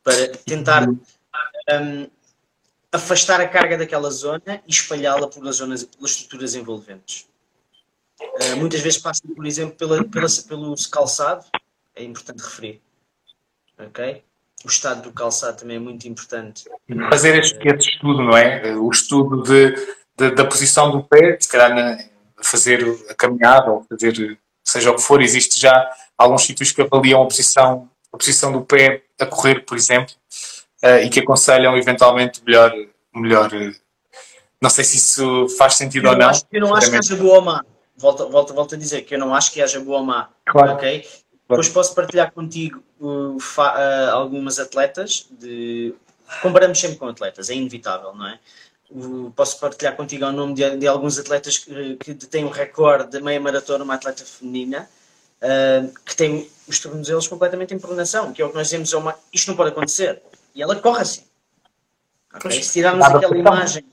Para tentar um, afastar a carga daquela zona e espalhá-la pelas, zonas, pelas estruturas envolventes. Uh, muitas vezes passa, por exemplo, pela, pela, pelo calçado, é importante referir. Ok? O estado do calçado também é muito importante. Fazer este, este estudo, não é? O estudo de, de da posição do pé, se calhar na, fazer a caminhada ou fazer seja o que for, existe já alguns sítios que avaliam a posição, a posição do pé a correr, por exemplo, uh, e que aconselham eventualmente melhor, melhor. não sei se isso faz sentido eu ou não. Acho, eu não acho que haja boa ou má. Volto, volto, volto a dizer que eu não acho que haja boa ou má. Claro. Okay? Depois posso partilhar contigo uh, uh, algumas atletas de. Comparamos sempre com atletas, é inevitável, não é? posso partilhar contigo o nome de, de alguns atletas que, que têm um recorde de meia maratona, uma atleta feminina, uh, que tem os tornozelos completamente em pronação, que é o que nós dizemos, é uma, isto não pode acontecer. E ela corre assim. Okay? Se tirarmos aquela imagem,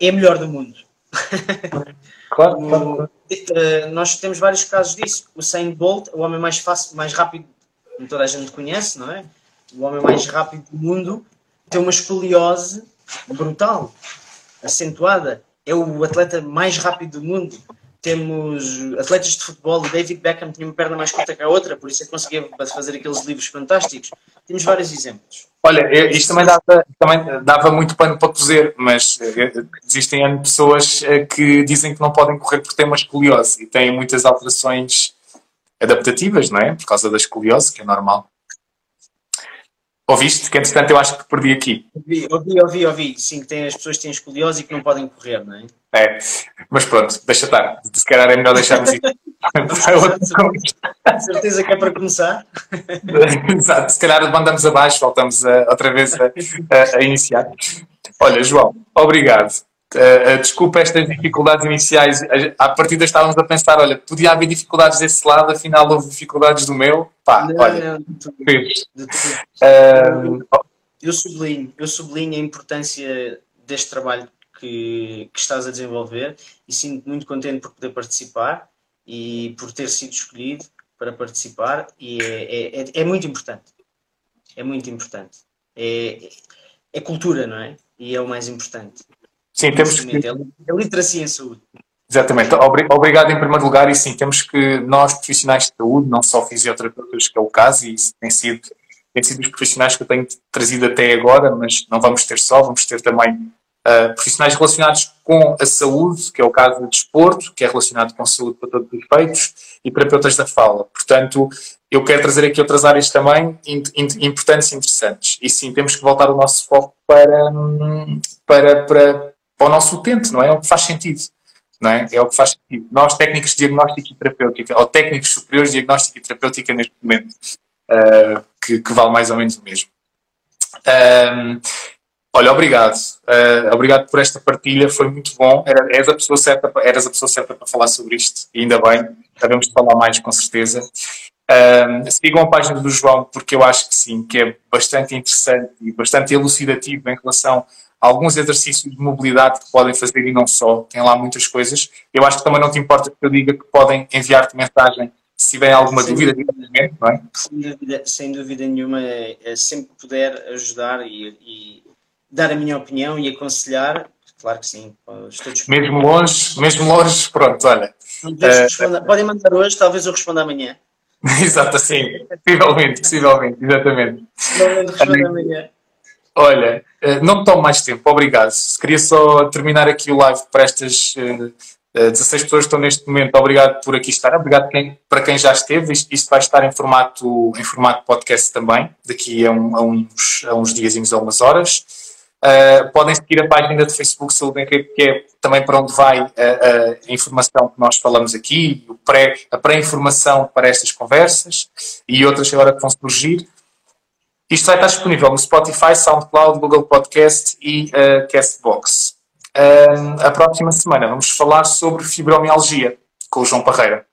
é a melhor do mundo. Claro, claro. Uh, nós temos vários casos disso. O Saint Bolt, o homem mais fácil, mais rápido, como toda a gente conhece, não é? O homem mais rápido do mundo tem uma escoliose brutal, acentuada. É o atleta mais rápido do mundo. Temos atletas de futebol, o David Beckham tinha uma perna mais curta que a outra, por isso é que conseguia fazer aqueles livros fantásticos. Temos vários exemplos. Olha, isto também dava, também dava muito pano para cozer, mas eh, existem pessoas que dizem que não podem correr porque têm uma escoliose e têm muitas alterações adaptativas, não é? Por causa da escoliose, que é normal. Ouviste? Que entretanto eu acho que perdi aqui. Ouvi, ouvi, ouvi, ouvi. Sim, que tem as pessoas que têm escoliose e que não podem correr, não é? É, mas pronto, deixa estar. Se calhar é melhor deixarmos isso. certeza que é para começar. Exato, se calhar mandamos abaixo, voltamos a, outra vez a, a, a iniciar. Olha, João, obrigado. Uh, desculpa estas dificuldades iniciais. À partida estávamos a pensar, olha, podia haver dificuldades desse lado, afinal houve dificuldades do meu. Pá, não, olha. Não. Uh, eu, sublinho, eu sublinho a importância deste trabalho que, que estás a desenvolver e sinto muito contente por poder participar e por ter sido escolhido para participar e é, é, é, é muito importante. É muito importante. É, é cultura, não é? E é o mais importante. Sim, temos que. É literacia em saúde. Exatamente. Obrigado em primeiro lugar, e sim, temos que nós, profissionais de saúde, não só fisioterapeutas, que é o caso, e isso tem sido, tem sido os profissionais que eu tenho trazido até agora, mas não vamos ter só, vamos ter também uh, profissionais relacionados com a saúde, que é o caso do desporto, que é relacionado com a saúde para todos os efeitos, e terapeutas da fala. Portanto, eu quero trazer aqui outras áreas também importantes e interessantes. E sim, temos que voltar o nosso foco para, hum, para, para para o nosso utente, não é? É o que faz sentido. Não é? é o que faz sentido. Nós, técnicos de diagnóstico e terapêutica, ou técnicos superiores de diagnóstico e terapêutica neste momento, uh, que, que, vale mais ou menos o mesmo. Um, olha, obrigado. Uh, obrigado por esta partilha, foi muito bom. Era, eras, a pessoa certa, eras a pessoa certa para falar sobre isto, e ainda bem, sabemos falar mais com certeza. Um, sigam a página do João, porque eu acho que sim, que é bastante interessante e bastante elucidativo em relação alguns exercícios de mobilidade que podem fazer e não só, tem lá muitas coisas. Eu acho que também não te importa que eu diga que podem enviar-te mensagem se tiverem alguma sem dúvida, dúvida não é? Sem dúvida, sem dúvida nenhuma, é, é sempre que puder ajudar e, e, dar a minha opinião e aconselhar, claro que sim, estou disponível. Mesmo longe, mesmo longe, pronto, olha. Uh, podem mandar hoje, talvez eu responda amanhã. Exato, assim, possivelmente, possivelmente, exatamente. Possivelmente respondo amanhã. Olha, eh, não me tomo mais tempo, obrigado. Queria só terminar aqui o live para estas uh, Uh, 16 pessoas estão neste momento. Obrigado por aqui estar. Obrigado para quem já esteve. Isto, isto, vai estar em formato, em formato podcast também, daqui a, um, a uns, a uns diazinhos ou umas horas. Uh, podem seguir a página do Facebook Saúde que é também para onde vai a, a informação que nós falamos aqui, o pré, a pré-informação para estas conversas e outras agora que vão surgir. Isto vai estar disponível no Spotify, SoundCloud, Google Podcast e uh, Castbox. Uh, a próxima semana vamos falar sobre fibromialgia com o João Parreira.